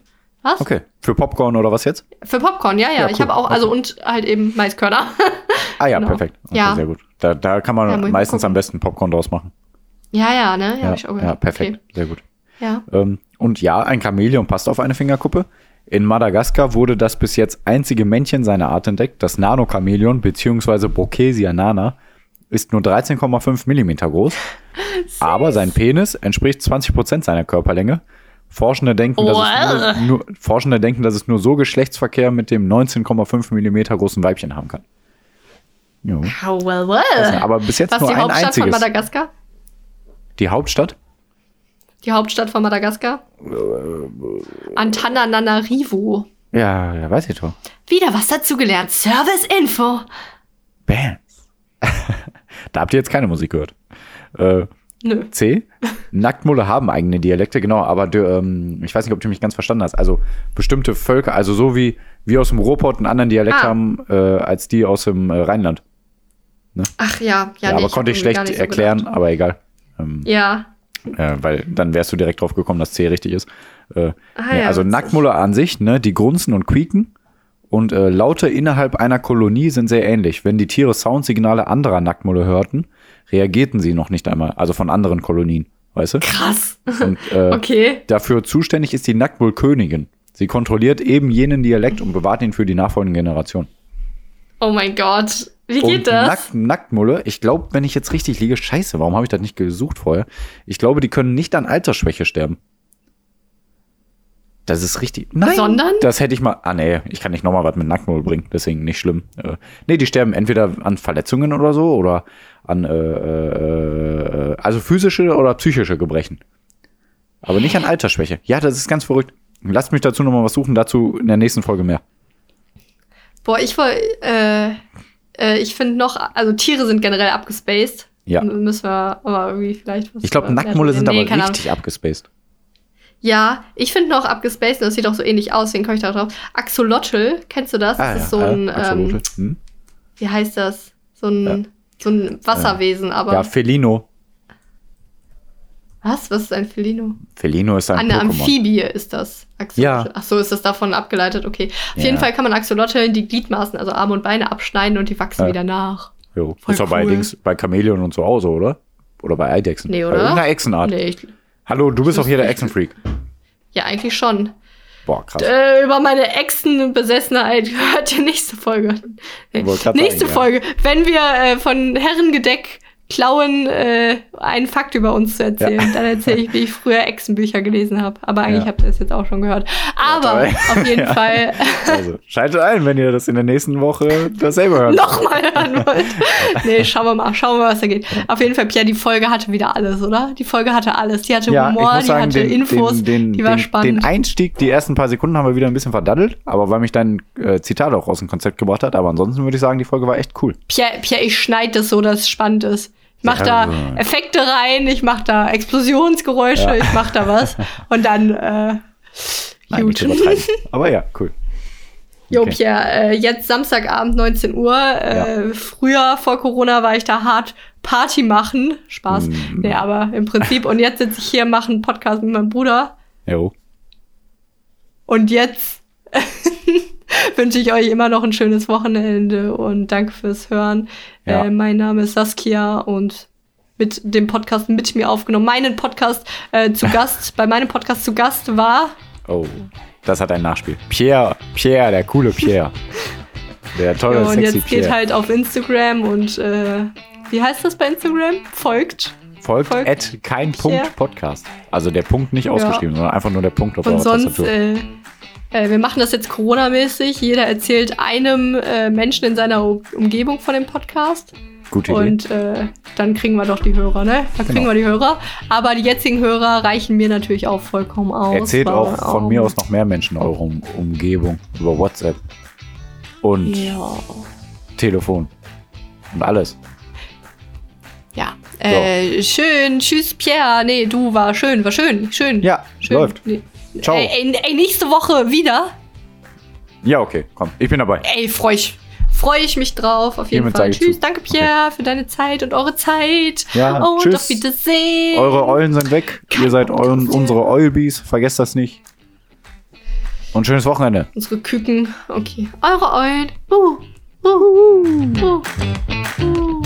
Was? Okay. Für Popcorn oder was jetzt? Für Popcorn, ja, ja. Ja, Ich cool. habe auch, also und halt eben Maiskörner. [laughs] Ah ja, Genau. perfekt. Okay, Ja. sehr gut. Da, da kann man Ja, ich meistens am besten Popcorn draus machen. ja, ja, ne? Ja, Ja, ich ja perfekt. Sehr gut. Okay. Ja. Ähm, und ja, ein Chamäleon passt auf eine Fingerkuppe. In Madagaskar wurde das bis jetzt einzige Männchen seiner Art entdeckt. Das Nano-Chamäleon bzw. Brokesia nana ist nur 13,5 Millimeter groß. [laughs] aber sein Penis entspricht 20% seiner Körperlänge. Forschende denken, dass es nur, nur, Forschende denken, dass es nur so Geschlechtsverkehr mit dem 19,5 Millimeter großen Weibchen haben kann. Jo. Oh, well, well. Aber bis jetzt Was nur die ein Hauptstadt von. Madagaskar? Die Hauptstadt? Die Hauptstadt von Madagaskar? Äh, Antananarivo. Ja, ja, weiß ich doch. Wieder was dazugelernt. Service Info. Bands. [laughs] da habt ihr jetzt keine Musik gehört. Äh, Nö. C. Nacktmulle haben eigene Dialekte, genau, aber du, ähm, ich weiß nicht, ob du mich ganz verstanden hast. Also bestimmte Völker, also so wie wir aus dem Ruhrpott einen anderen Dialekt Ah. haben äh, als die aus dem äh, Rheinland. Ach ja, ja, Ja, nee, aber hab konnte ich schlecht so erklären, gedacht. aber egal. Ähm, Ja. äh, weil dann wärst du direkt drauf gekommen, dass C richtig ist. Äh, Ah, nee, ja, also. Nacktmulle an sich, ne, die grunzen und quieken. Und äh, Laute innerhalb einer Kolonie sind sehr ähnlich. Wenn die Tiere Soundsignale anderer Nacktmulle hörten, reagierten sie noch nicht einmal, also von anderen Kolonien, weißt du? Krass. Und [laughs] äh, Okay. dafür zuständig ist die Nacktmullkönigin. Sie kontrolliert eben jenen Dialekt und bewahrt ihn für die nachfolgende Generation. Oh mein Gott. Wie geht und das? Nack Nacktmulle, ich glaube, wenn ich jetzt richtig liege, scheiße, warum habe ich das nicht gesucht vorher? Ich glaube, die können nicht an Altersschwäche sterben. Das ist richtig. Nein. Sondern? Das hätte ich mal. Ah, nee, ich kann nicht nochmal was mit Nacktmull bringen, deswegen nicht schlimm. Äh, nee, die sterben entweder an Verletzungen oder so oder an, äh, äh, äh, also physische oder psychische Gebrechen. Aber nicht an Altersschwäche. Ja, das ist ganz verrückt. Lasst mich dazu nochmal was suchen, dazu in der nächsten Folge mehr. Boah, ich wollte, äh, äh, ich finde noch, also Tiere sind generell abgespaced. Ja. M- Müssen wir aber irgendwie vielleicht was. Ich glaube, Nacktmulle sind nee, aber keine Ahnung. richtig abgespaced. Ja, ich finde noch abgespaced, und das sieht auch so ähnlich aus, deswegen komme ich da drauf. Axolotl, kennst du das? Das ist so ein, äh, Axolotl. ähm, Hm? wie heißt das? So ein, Ja. so ein Wasserwesen, aber. Ja, Felino. was? Was ist ein Felino? Felino ist ein Eine Pokémon. Amphibie ist das. Axolotl. Ja. Ach so, ist das davon abgeleitet, okay. Auf Ja. jeden Fall kann man Axolotln die Gliedmaßen, also Arme und Beine abschneiden und die wachsen Ja. wieder nach. Jo. Voll Ist doch bei cool. Dings, bei Chamäleon und so auch so, oder? Oder bei Eidechsen. Nee, Bei oder? irgendeiner Echsenart. Nee, ich, Hallo, du bist doch hier der [laughs] Echsenfreak. Ja, eigentlich schon. Boah, krass. Äh, über meine Echsenbesessenheit hört ihr [laughs] nächste Folge. Nächste sagen, ja. Folge, wenn wir äh, von Herrengedeck klauen, äh, einen Fakt über uns zu erzählen. Dann erzähle ich, wie ich früher Echsenbücher gelesen habe. Aber eigentlich Ja. habt ihr das jetzt auch schon gehört. Aber toll. auf jeden [laughs] Ja. Fall [laughs] Also, schaltet ein, wenn ihr das in der nächsten Woche dasselbe hört. nochmal hören wollt. Nee, schauen wir mal, schauen wir mal, was da geht. Auf jeden Fall, Pierre, die Folge hatte wieder alles, oder? Die Folge hatte alles. Die hatte Ja, Humor, die sagen, hatte den, Infos, den, den, die war spannend. den Einstieg, die ersten paar Sekunden haben wir wieder ein bisschen verdaddelt, aber weil mich dein äh, Zitat auch aus dem Konzept gebracht hat. Aber ansonsten würde ich sagen, die Folge war echt cool. Pierre, Pierre, ich schneide das so, dass es spannend ist. Ich mach Ja, da Effekte rein, ich mach da Explosionsgeräusche, Ja. ich mach da was. Und dann, äh, Nein, [laughs] aber ja, cool. Jo, Okay. Pierre, äh, jetzt Samstagabend 19 Uhr. Äh, Früher, vor Corona, war ich da hart Party machen. Spaß. Mm. Nee, aber im Prinzip. Und jetzt sitze ich hier, mache einen Podcast mit meinem Bruder. Jo. Und jetzt [laughs] [laughs] wünsche ich euch immer noch ein schönes Wochenende und danke fürs Hören. Ja. Äh, mein Name ist Saskia und mit dem Podcast mit mir aufgenommen. Meinen Podcast äh, zu [laughs] Gast, bei meinem Podcast zu Gast war Oh, das hat ein Nachspiel. Pierre, Pierre, der coole Pierre. [laughs] Der tolle, Ja, und sexy jetzt geht Pierre. halt auf Instagram und äh, wie heißt das bei Instagram? Folgt. Folgt, folgt at kein Pierre. Punkt Podcast. Also der Punkt nicht ausgeschrieben, sondern einfach nur der Punkt auf Und eurer sonst, Tastatur. äh, äh, wir machen das jetzt Corona-mäßig. Jeder erzählt einem äh, Menschen in seiner Umgebung von dem Podcast. Gute Idee. Und äh, dann kriegen wir doch die Hörer, ne? Dann kriegen Genau. wir die Hörer. Aber die jetzigen Hörer reichen mir natürlich auch vollkommen aus. Erzählt auch von mir ähm, aus noch mehr Menschen eure um Umgebung über WhatsApp und Ja. Telefon und alles. Ja. Äh, schön. Tschüss, Pierre. Nee, du war schön, war schön. Schön. Ja, schön. läuft. Nee. Ciao. Ey, ey, ey, nächste Woche wieder. Ja, okay, komm. Ich bin dabei. Ey, freu ich. Freue ich mich drauf, auf jeden Hiermit Fall. Tschüss, danke Pierre okay. für deine Zeit und eure Zeit. Ja, und tschüss. auf Wiedersehen. Eure Eulen sind weg. Kein Ihr seid euren, unsere Eulbees. Vergesst das nicht. Und schönes Wochenende. Unsere Küken. Okay. Eure Eulen. Uh. Uh. Uh. Uh. uh.